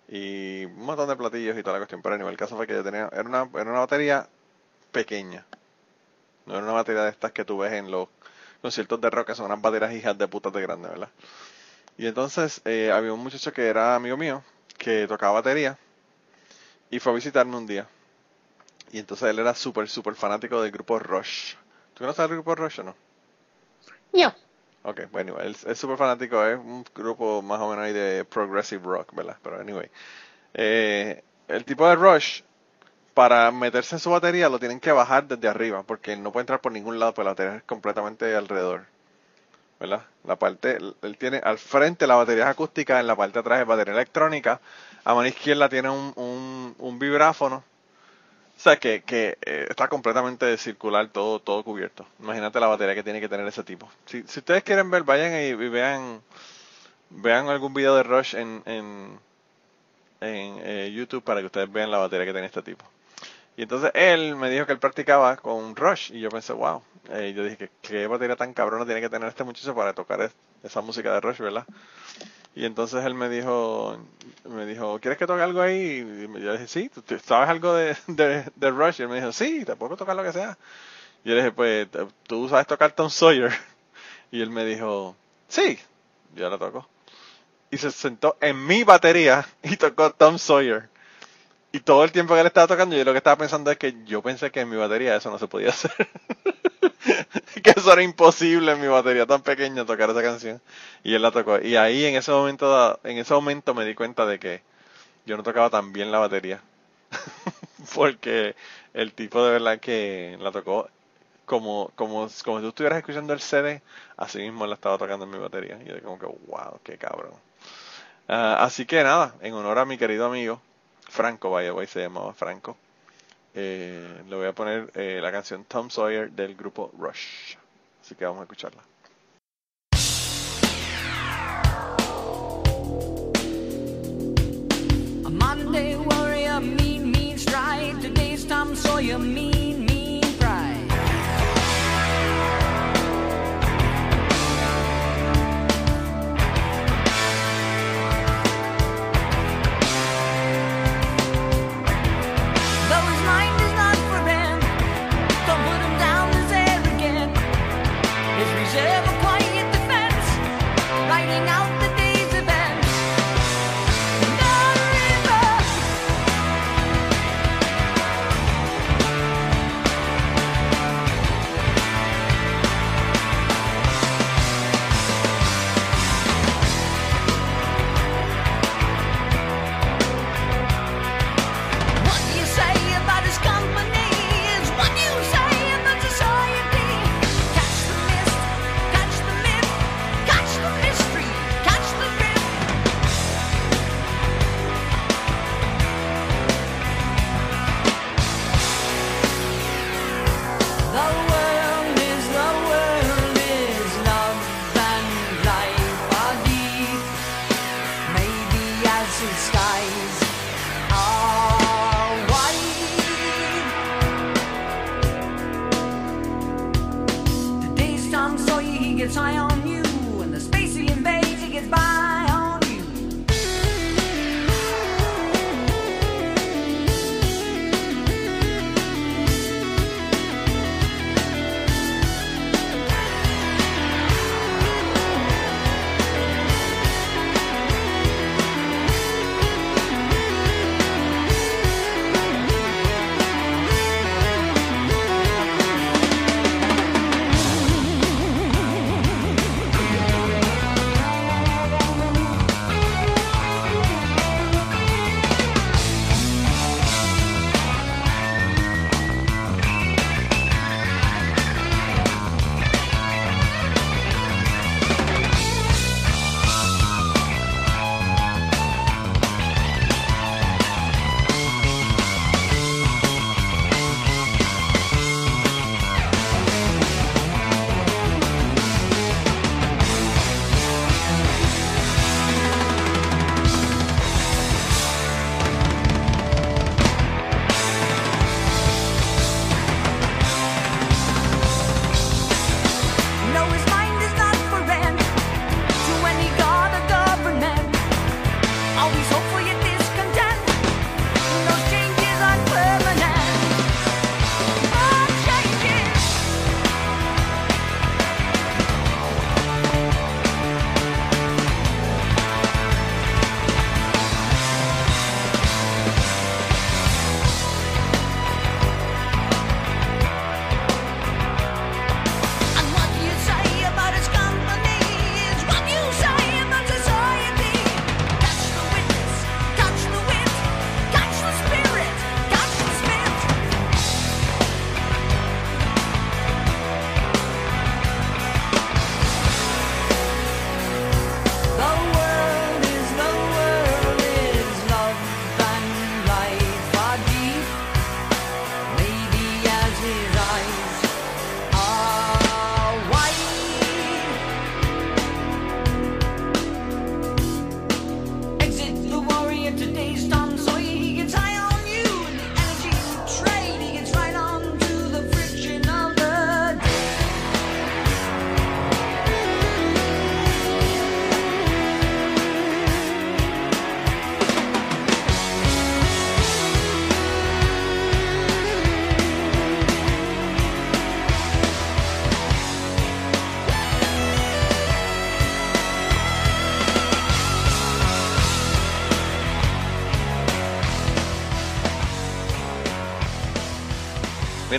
y un montón de platillos y toda la cuestión. Pero nivel el caso fue que yo tenía, era una, era una batería pequeña. No era una batería de estas que tú ves en los conciertos de rock, que son unas baterías hijas de putas de grande, ¿verdad? Y entonces eh, había un muchacho que era amigo mío, que tocaba batería, y fue a visitarme un día. Y entonces él era súper, súper fanático del grupo Rush. ¿Tú conoces el grupo Rush o no? No. Ok, bueno, él es súper fanático, es un grupo más o menos ahí de progressive rock, ¿verdad? Pero anyway. Eh, el tipo de Rush, para meterse en su batería lo tienen que bajar desde arriba, porque no puede entrar por ningún lado, porque la batería es completamente alrededor. ¿Verdad? La parte, él tiene al frente la batería acústica, en la parte de atrás es batería electrónica, a mano izquierda tiene un, un, un vibráfono o sea, que, que eh, está completamente circular, todo, todo cubierto. Imagínate la batería que tiene que tener ese tipo. Si, si ustedes quieren ver, vayan y, vean vean algún video de Rush en, en, en eh, YouTube para que ustedes vean la batería que tiene este tipo. Y entonces él me dijo que él practicaba con Rush y yo pensé, wow. Eh, yo dije, ¿qué batería tan cabrona tiene que tener este muchacho para tocar esa música de Rush, verdad? Y entonces él me dijo, me dijo, ¿quieres que toque algo ahí? Y yo dije, sí, ¿tú sabes algo de, de, Rush? Y él me dijo, sí, te puedo tocar lo que sea. Y yo le dije, pues, ¿tú sabes tocar Tom Sawyer? [LAUGHS] Y él me dijo, sí, yo la toco. Y se sentó en mi batería y tocó Tom Sawyer. Y todo el tiempo que él estaba tocando, yo lo que estaba pensando es que yo pensé que en mi batería eso no se podía hacer. [LAUGHS] que eso era imposible en mi batería tan pequeña tocar esa canción. Y él la tocó. Y ahí en ese momento, en ese momento me di cuenta de que yo no tocaba tan bien la batería. [LAUGHS] Porque el tipo de verdad que la tocó como, como, como si tú estuvieras escuchando el CD, así mismo la estaba tocando en mi batería. Y yo como que, wow, qué cabrón. Ah, así que nada, en honor a mi querido amigo, Franco, by the way, se llamaba Franco. Eh, le voy a poner eh, la canción Tom Sawyer del grupo Rush. Así que vamos a escucharla. A Monday warrior, mean, mean stride. Today's Tom Sawyer, mean.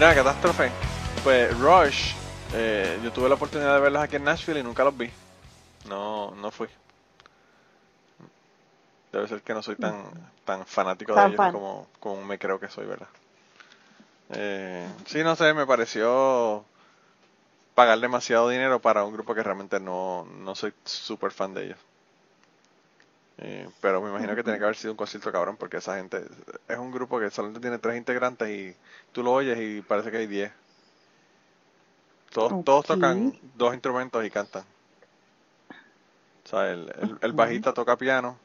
Mira, catástrofe. Pues Rush, eh, yo tuve la oportunidad de verlos aquí en Nashville y nunca los vi. No, no fui. Debe ser que no soy tan, tan fanático de ellos como, me creo que soy, ¿verdad? Eh, sí, no sé, me pareció pagar demasiado dinero para un grupo que realmente no, no soy súper fan de ellos. Eh, pero me imagino que tiene que haber sido un concierto cabrón porque esa gente es un grupo que solamente tiene tres integrantes y tú lo oyes y parece que hay diez. Todos, todos tocan dos instrumentos y cantan. O sea, el, el, bajista toca piano,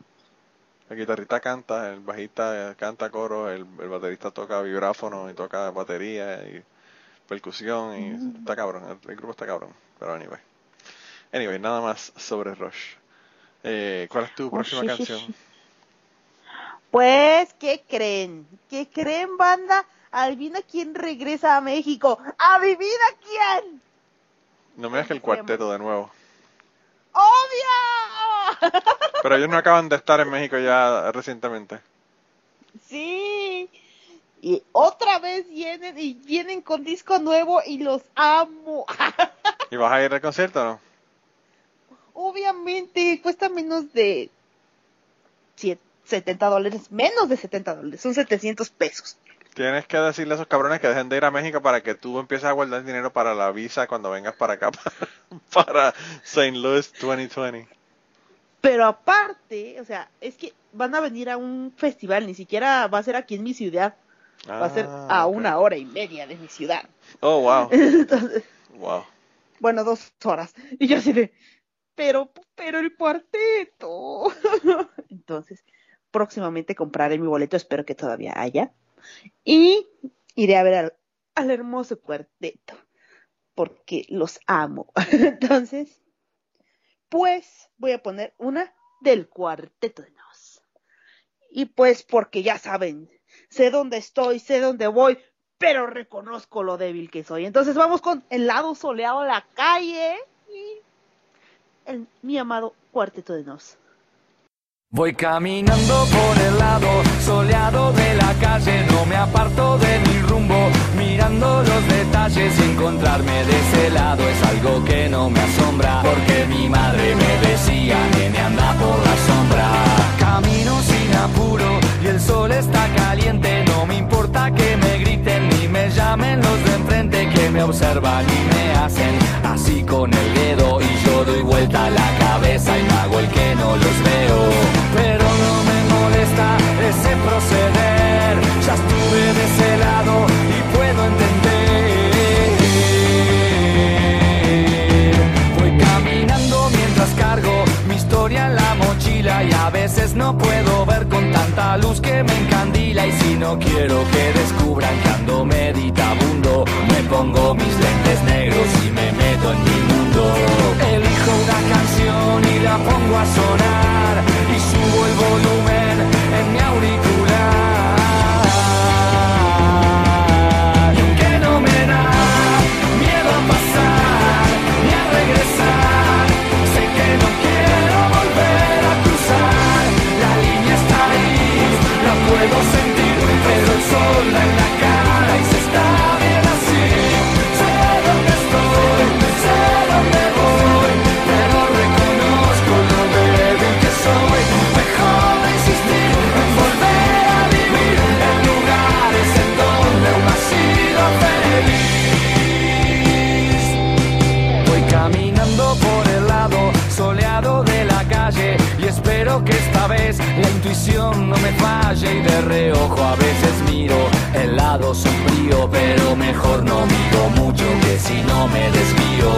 el guitarrista canta, el bajista canta coro, el, el baterista toca vibráfono y toca batería y percusión y mm. está cabrón, el, grupo está cabrón, pero anyway. Anyway, nada más sobre Rush. Eh, ¿Cuál es tu próxima canción? Pues, ¿qué creen? ¿Qué creen, banda? Adivina quién regresa a México. ¿Adivina quién? No me dejes el cuarteto de nuevo. ¡Obvio! [LAUGHS] Pero ellos no acaban de estar en México ya recientemente. Sí. Y otra vez vienen y vienen con disco nuevo y los amo. [LAUGHS] ¿Y vas a ir al concierto o no? Obviamente, cuesta menos de 70 dólares, menos de 70 dólares, son 700 pesos. Tienes que decirle a esos cabrones que dejen de ir a México para que tú empieces a guardar dinero para la visa cuando vengas para acá, [LAUGHS] para, St. Louis 2020. Pero aparte, o sea, es que van a venir a un festival, ni siquiera va a ser aquí en mi ciudad. va a ser ah, a una hora y media de mi ciudad. Oh, wow. [LAUGHS] Entonces, wow. Bueno, dos horas. Y yo así de, pero, pero el cuarteto. [LAUGHS] Entonces, próximamente compraré mi boleto, espero que todavía haya. Y iré a ver al, hermoso cuarteto, porque los amo. [LAUGHS] Entonces, pues voy a poner una del cuarteto de Nos. Y pues porque ya saben, sé dónde estoy, sé dónde voy, pero reconozco lo débil que soy. Entonces vamos con el lado soleado de la calle el, mi amado cuarteto de Nos. Voy caminando por el lado soleado de la calle, no me aparto de mi rumbo, mirando los detalles, encontrarme de ese lado es algo que no me asombra, porque mi madre me decía, nene anda por la sombra. Camino sin apuro el sol está caliente, no me importa que me griten ni me llamen los de enfrente que me observan y me hacen así con el dedo y yo doy vuelta la cabeza y hago el que no los veo pero no me molesta ese proceder. Ya estuve no puedo ver con tanta luz que me encandila y si no quiero que descubran que ando meditabundo, me pongo mis lentes negros y me meto en mi mundo. Elijo una canción y la pongo a sonar subo el volumen en mi auricular. Puedo sentir, pero el sol en la cara que esta vez la intuición no me falle y de reojo a veces miro el lado sombrío, pero mejor no miro mucho que si no me desvío.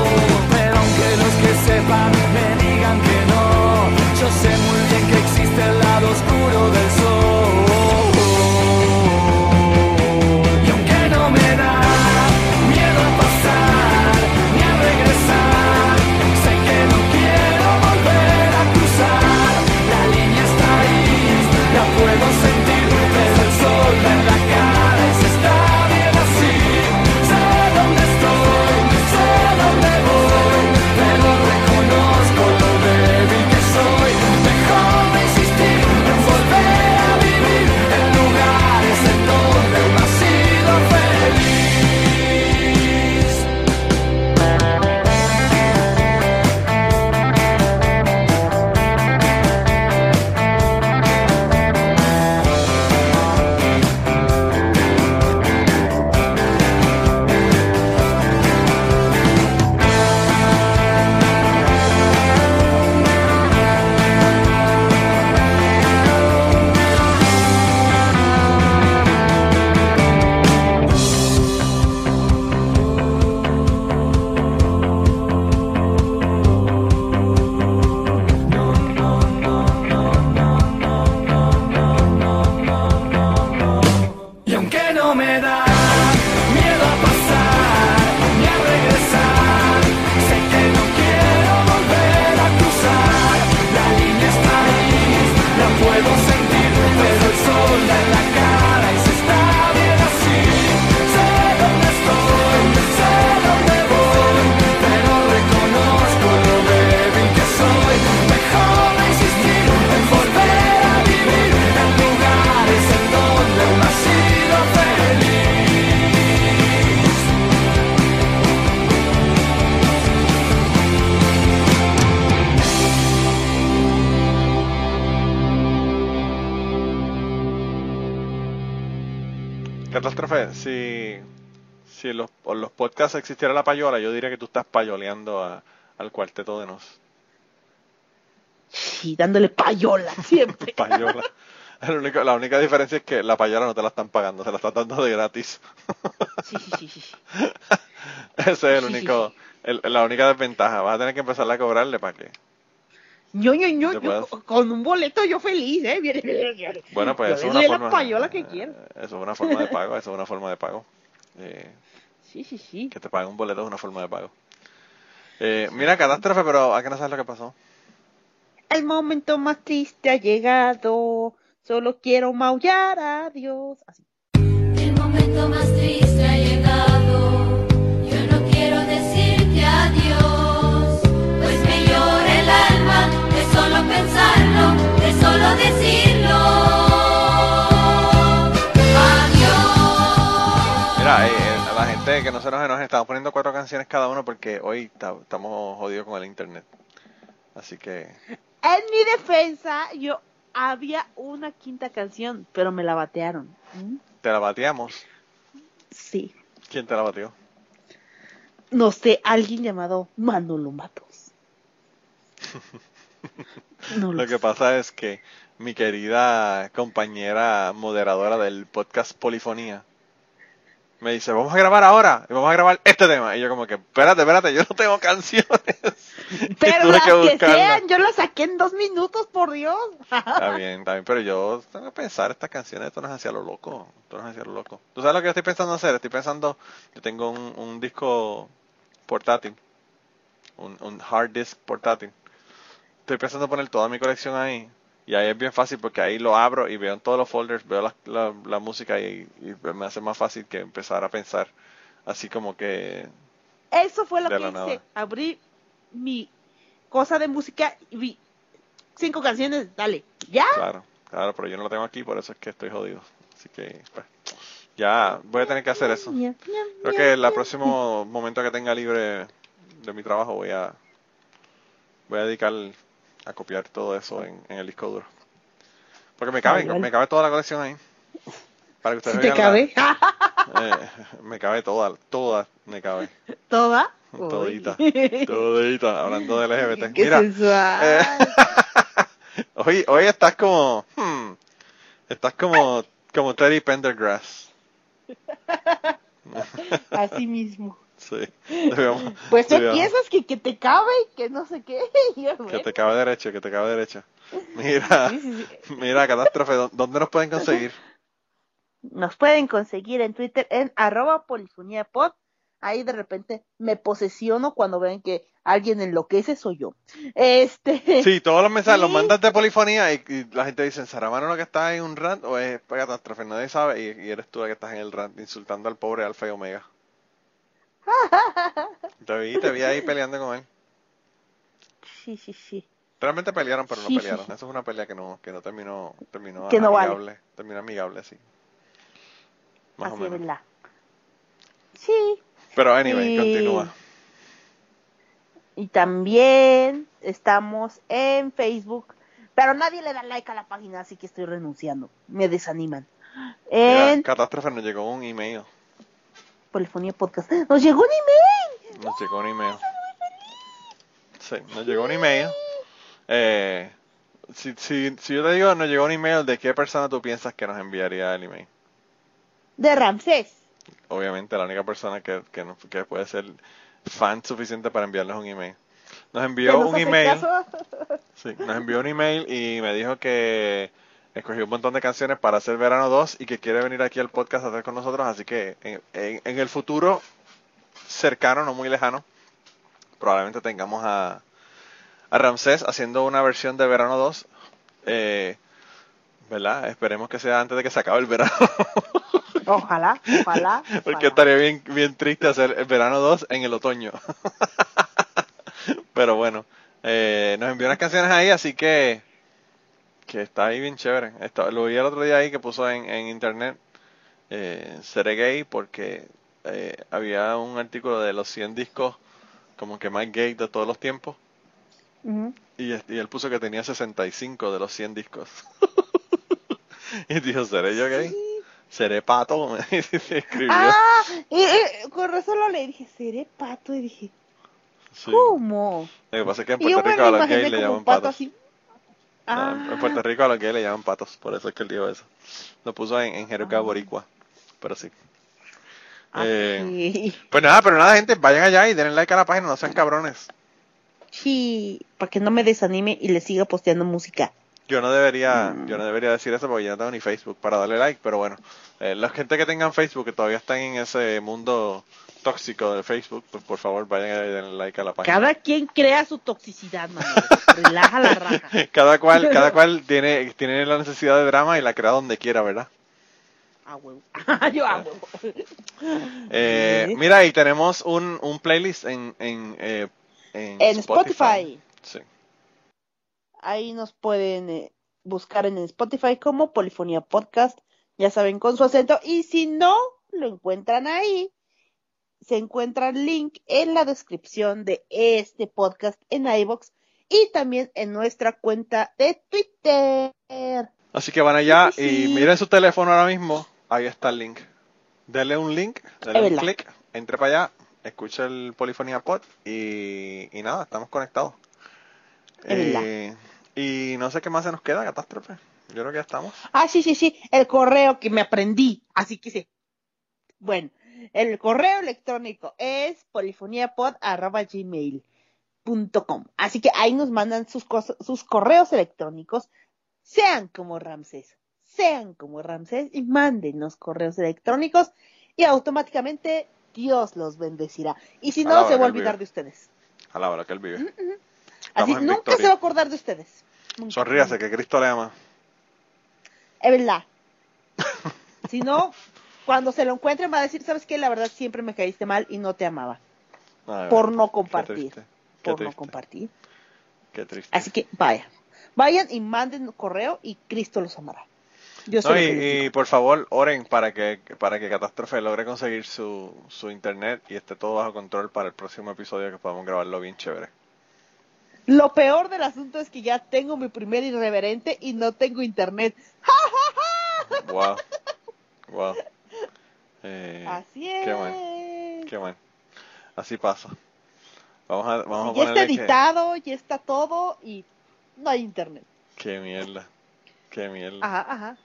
Podcasts existiera la payola, yo diría que tú estás payoleando al cuarteto de nos. Sí, dándole payola siempre. [LAUGHS] payola. la única diferencia es que la payola no te la están pagando, se la están dando de gratis. sí, sí, sí, sí. [LAUGHS] Ese es el único, la única desventaja. Vas a tener que empezar a cobrarle para que. Yo, yo, yo, yo, con un boleto yo feliz, ¿eh? Viene, viene, Bueno, pues eso es una forma. La payola que quiero. Eso es una forma de pago, eso es una forma de pago. Eh, sí, sí, sí. Que te paguen un boleto es una forma de pago. Eh, mira, catástrofe, pero ¿a qué no sabes lo que pasó? El momento más triste ha llegado. Solo quiero maullar a Dios. Así. El momento más triste ha llegado. Yo no quiero decirte adiós. Pues me llora el alma de solo pensarlo, de solo decirlo. Gente que no se nos estamos poniendo cuatro canciones cada uno porque hoy estamos jodidos con el internet. Así que. En mi defensa, yo había una quinta canción, pero me la batearon. ¿Mm? ¿Te la bateamos? Sí. ¿Quién te la bateó? No sé, alguien llamado Manolo Matos. [LAUGHS] lo, que pasa es que mi querida compañera moderadora del podcast Polifonía me dice, vamos a grabar ahora, y vamos a grabar este tema. Y yo como que, espérate, espérate, yo no tengo canciones. [LAUGHS] Pero las que, sean, yo las saqué en dos minutos, por Dios. [LAUGHS] está bien, está bien, pero yo tengo que pensar estas canciones, esto no es hacia lo loco, esto no es hacia lo loco. ¿Tú sabes lo que yo estoy pensando hacer? Estoy pensando, yo tengo un, disco portátil, un, un hard disk portátil. Estoy pensando poner toda mi colección ahí y ahí es bien fácil porque ahí lo abro y veo en todos los folders, veo la, la, música y, me hace más fácil que empezar a pensar así como que... Eso fue lo que hice. Abrí mi cosa de música y vi cinco canciones, dale, ¿ya? Claro, claro, pero yo no lo tengo aquí, por eso es que estoy jodido. Así que, pues, ya voy a tener que hacer eso. Creo que el próximo momento que tenga libre de mi trabajo voy a voy a dedicar a copiar todo eso en, el disco duro. Porque me cabe, me cabe toda la colección ahí. Para que ustedes ¿Te cabe? [LAUGHS] Eh, me cabe toda, toda me cabe. ¿Toda? [LAUGHS] Todita. [LAUGHS] Todita, hablando de LGBT. Qué Mira, eh, hoy, hoy estás como, hmm, estás como, como Teddy Pendergrass. Así mismo. Sí. [LAUGHS] pues tú piensas que, que te cabe y que no sé qué. [LAUGHS] Que te cabe derecho, que te cabe derecho. [LAUGHS] Mira, mira, catástrofe, ¿dónde nos pueden conseguir? Nos pueden conseguir en Twitter en arroba pod. Ahí de repente me posesiono cuando ven que alguien enloquece, soy yo. Este. Sí, todos los mensajes los mandas de polifonía y, la gente dice, ¿será mano lo que está en un rant o es catástrofe? Nadie sabe y, y eres tú el que estás en el rant insultando al pobre Alfa y Omega. Te vi, te vi ahí peleando con él. Sí, sí, sí. Realmente pelearon, pero no pelearon. Eso es una pelea que no, que no terminó, terminó que amigable. Terminó amigable, sí. Más o menos. Verdad. Sí. Pero anyway, continúa. Y también estamos en Facebook, pero nadie le da like a la página, así que estoy renunciando. Me desaniman. En... Catástrofe nos llegó un email Polifonía Podcast. ¡Nos llegó un email! Nos llegó un email. Sí, nos llegó un email. Eh, si, si, si yo te digo, nos llegó un email, ¿de qué persona tú piensas que nos enviaría el email? De Ramsés. Obviamente, la única persona que, que, que puede ser fan suficiente para enviarnos un email. Nos envió un email. Sí, nos envió un email y me dijo que escogió un montón de canciones para hacer Verano 2 y que quiere venir aquí al podcast a hacer con nosotros, así que en, el futuro cercano, no muy lejano, probablemente tengamos a, a Ramsés haciendo una versión de Verano 2. Eh, ¿Verdad? Esperemos que sea antes de que se acabe el verano. [LAUGHS] Ojalá, ojalá. [LAUGHS] Porque estaría bien, bien triste hacer el verano 2 en el otoño. [LAUGHS] Pero bueno, eh, nos envió unas canciones ahí, así que que está ahí bien chévere. lo vi el otro día ahí que puso en, en internet, eh, seré gay porque eh, había un artículo de los 100 discos como que más gay de todos los tiempos. y, y, él puso que tenía 65 de los 100 discos. [LAUGHS] y dijo, ¿seré yo gay? seré pato, [LAUGHS] me escribió. Ah, y, con razón lo leí, dije, seré pato, y dije, ¿cómo? Lo que pasa es que en Puerto Rico a los gays le llaman patos. Ah. en Puerto Rico a los gays le llaman patos, por eso es que él dijo eso. Lo puso en, en Jeruca ah. Boricua, pero sí. Ah, eh, pues nada, pero nada, gente, vayan allá y denle like a la página, no sean cabrones. Sí, para que no me desanime y le siga posteando música. Yo no debería, yo no debería decir eso porque ya no tengo ni Facebook para darle like, pero bueno, eh, la gente que tengan Facebook que todavía están en ese mundo tóxico de Facebook, pues por favor vayan a darle like a la página. Cada quien crea su toxicidad, man. [LAUGHS] Relaja la raja. [LAUGHS] cada cual, cada cual tiene, tiene la necesidad de drama y la crea donde quiera, ¿verdad? Ah, huevo. [LAUGHS] Yo a huevo. Eh, mira, y tenemos un, un playlist en, en, eh, en, Spotify. Sí. Ahí nos pueden eh, buscar en Spotify como Polifonía Podcast, ya saben, con su acento. Y si no lo encuentran ahí, se encuentra el link en la descripción de este podcast en iBox y también en nuestra cuenta de Twitter. Así que van allá y miren su teléfono ahora mismo. Ahí está el link. Dele un link, dele un clic, entre para allá, escucha el Polifonía Pod y, y nada, estamos conectados. Eh, y no sé qué más se nos queda, catástrofe. Yo creo que ya estamos. Ah, sí, sí, sí. El correo que me aprendí. Así que sí. Bueno, el correo electrónico es polifoniapod.gmail.com. Así que ahí nos mandan sus, sus correos electrónicos. Sean como Ramses. Sean como Ramses y mándenos correos electrónicos y automáticamente Dios los bendecirá. Y si no, se va a olvidar de ustedes. A la hora que él vive. Mm, mm, mm. Así nunca se va a acordar de ustedes. Sonríase, que Cristo le ama. Es verdad. [LAUGHS] si no, cuando se lo encuentren va a decir, ¿sabes qué? La verdad siempre me caíste mal y no te amaba. por no compartir. por no compartir. Qué triste. Así que vaya. Vayan y manden correo y Cristo los amará. Yo no, y, por favor, oren para que, para que Catástrofe logre conseguir su, su internet y esté todo bajo control para el próximo episodio que podamos grabarlo bien chévere. Lo peor del asunto es que ya tengo mi primer irreverente y no tengo internet. wow. Wow. Eh, Así es. Qué mal. Qué mal. Así pasa. Vamos a, vamos ya está editado, ya está todo y no hay internet. Qué mierda. Qué mierda. Ajá, ajá.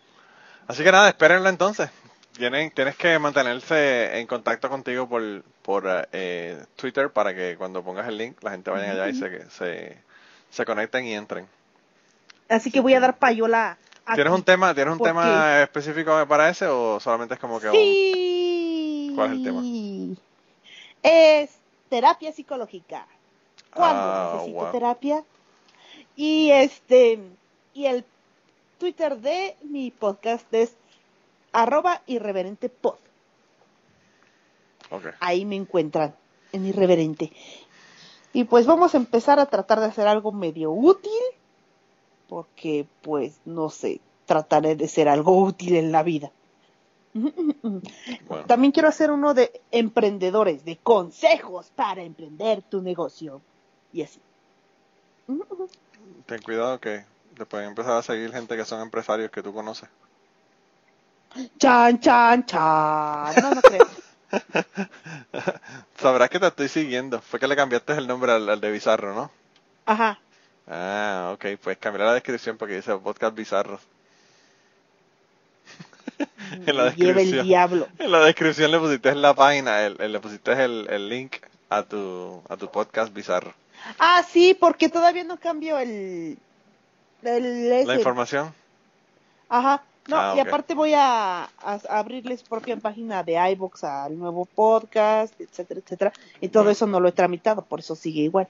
Así que nada, espérenlo entonces. Tienen, tienes que mantenerse en contacto contigo por, por eh, Twitter para que cuando pongas el link la gente vaya allá y se, se, se, conecten y entren. Así que voy a dar payola. ¿Tienes un tema, ¿tienes un tema específico para ese o solamente es como que sí. ¿Cuál es el tema? Es terapia psicológica. ¿Cuándo ah, necesito terapia? Y este y el Twitter de mi podcast es arroba irreverente pod. Ahí me encuentran, en irreverente. Y pues vamos a empezar a tratar de hacer algo medio útil, porque pues no sé, trataré de ser algo útil en la vida. También quiero hacer uno de emprendedores, de consejos para emprender tu negocio. Y así. Ten cuidado que te pueden empezar a seguir gente que son empresarios que tú conoces. Chan, chan, chan. No, no creo. [LAUGHS] Sabrás que te estoy siguiendo. Fue que le cambiaste el nombre al, de Bizarro, ¿no? Ajá. Ah, ok. Pues cambiaré la descripción porque dice podcast Bizarro. [LAUGHS] en la descripción. el diablo. En la descripción le pusiste la página, le pusiste el, el link a tu, a tu podcast Bizarro. Ah, sí, porque todavía no cambio el... el la información. Ajá. No, ah, y aparte voy a, abrirles propia página de iBox al nuevo podcast, etcétera, etcétera. Y todo eso no lo he tramitado, por eso sigue igual.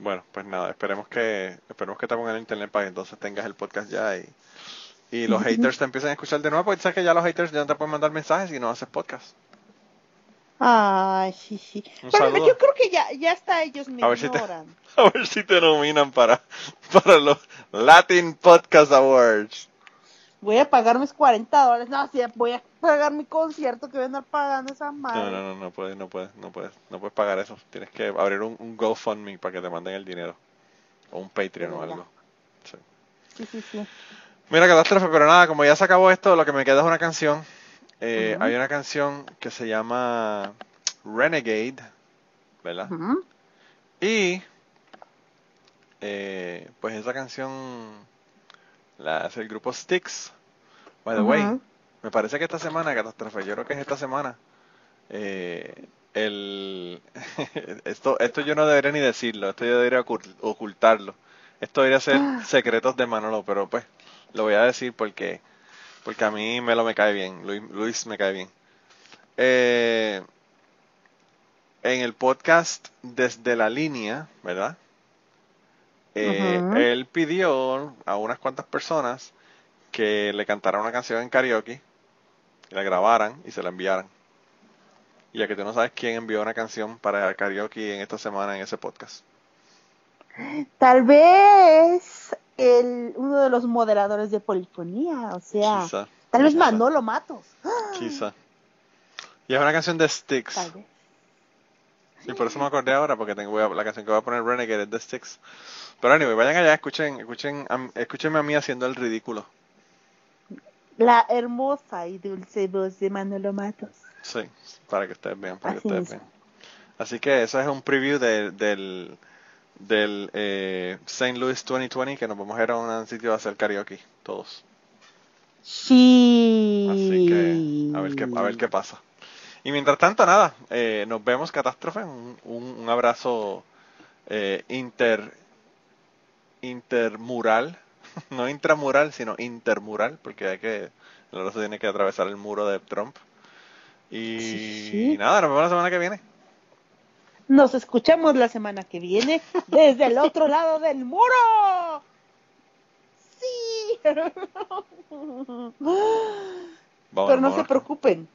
Bueno, pues nada, esperemos que esperemos que te pongan el internet para que entonces tengas el podcast ya y, y los haters te empiecen a escuchar de nuevo, porque sabes que ya los haters ya no te pueden mandar mensajes y no haces podcast. Ay, sí, sí. Pero yo creo que ya, ya está ellos me a ignoran. [LAUGHS] a ver si te nominan para, para los Latin Podcast Awards voy a pagar mis 40 dólares. No, sí, voy a pagar mi concierto que voy a andar pagando esa madre. No, no, no, no puedes, no puedes, no puedes, no puedes pagar eso. Tienes que abrir un, un GoFundMe para que te manden el dinero. O un Patreon o algo. Sí. sí, sí, Mira, catástrofe, pero nada, como ya se acabó esto, lo que me queda es una canción. Eh, hay una canción que se llama Renegade, ¿verdad? Y eh, pues esa canción la hace el grupo Styx. By the way, me parece que esta semana, Catástrofe, yo creo que es esta semana, eh, el [LAUGHS] esto, esto yo no debería ni decirlo, esto yo debería ocultarlo. Esto debería ser secretos de Manolo, pero pues lo voy a decir porque porque a mí Melo me cae bien, Luis, me cae bien. Eh, en el podcast Desde la Línea, ¿verdad? Eh, él pidió a unas cuantas personas que le cantaran una canción en karaoke, la grabaran y se la enviaran. Ya que tú no sabes quién envió una canción para karaoke en esta semana en ese podcast. Tal vez el, uno de los moderadores de polifonía, o sea, tal vez Manolo Matos. Quizá. Y es una canción de. Tal vez. Sí, por eso me acordé ahora, porque tengo la canción que voy a poner Renegade es de Styx. Pero anyway, vayan allá, escuchen, escuchen, escúchenme a mí haciendo el ridículo. La hermosa y dulce voz de Manolo Matos. Sí, para que ustedes vean, para Así que ustedes vean. Así que eso es un preview del, del eh, St. Louis 2020 que nos vamos a ir a un sitio a hacer karaoke, todos. Sí. Así que a ver qué, a ver qué pasa. Y mientras tanto, nada, eh, nos vemos, Catástrofe. Un, un, abrazo eh, inter intermural, [LAUGHS] no intramural, sino intermural, porque hay que, el abrazo tiene que atravesar el muro de Trump. Y nada, nos vemos la semana que viene. Nos escuchamos la semana que viene desde el otro lado del muro. Sí. [LAUGHS] Pero no se preocupen.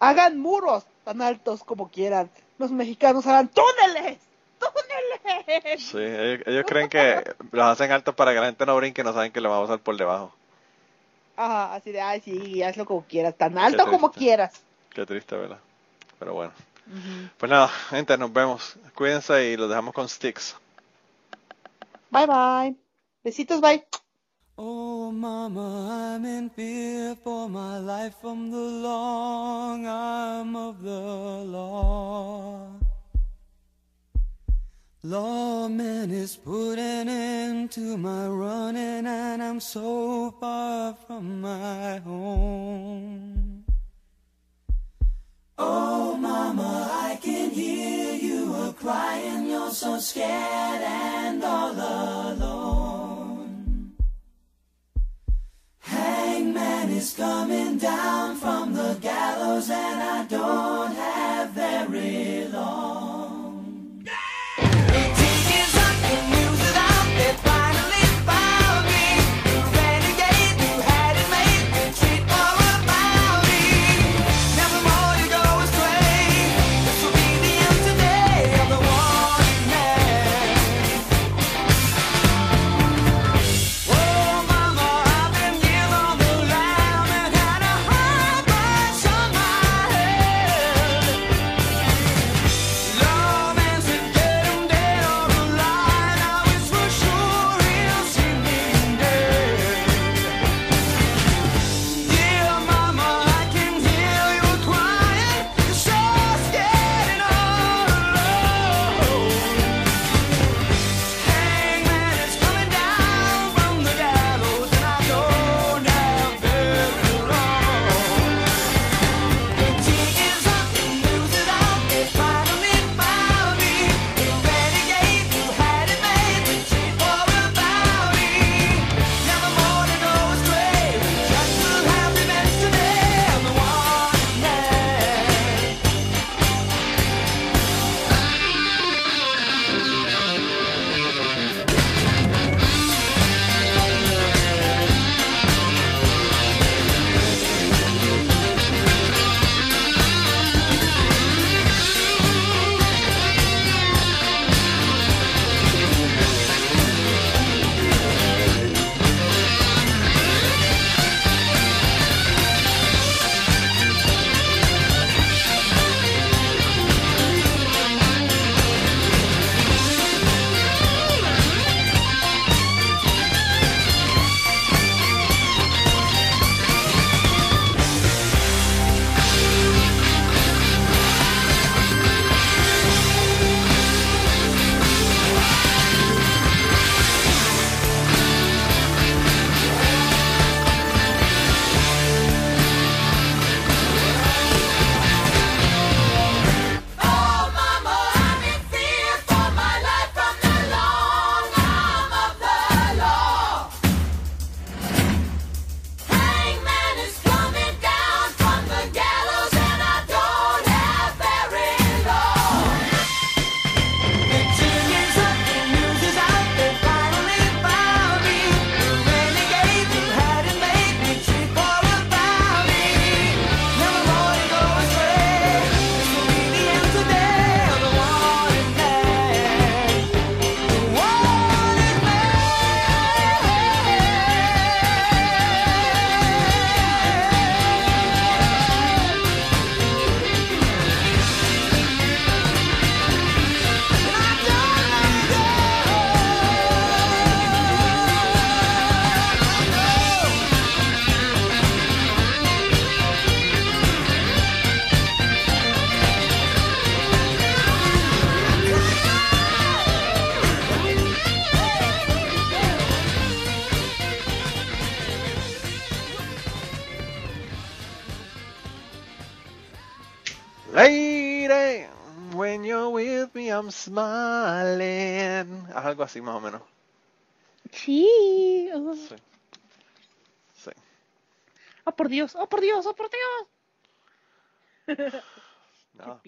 Hagan muros tan altos como quieran. Los mexicanos harán túneles. ¡Túneles! Sí, ellos, creen que los hacen altos para que la gente no brinque no saben que lo vamos a hacer por debajo. Ajá, así de, ay, sí, hazlo como quieras, tan alto como quieras. Qué triste, ¿verdad? Pero bueno. Pues nada, gente, nos vemos. Cuídense y los dejamos con sticks. Bye bye. Besitos, bye. Oh, mama, I'm in fear for my life from the long arm of the law. Lawman is putting into my running, and I'm so far from my home. Oh, mama, I can hear you a crying. You're so scared and all alone. Hangman is coming down from the gallows, and I don't have very long. Dios, oh, por Dios, oh, por Dios. [LAUGHS] no,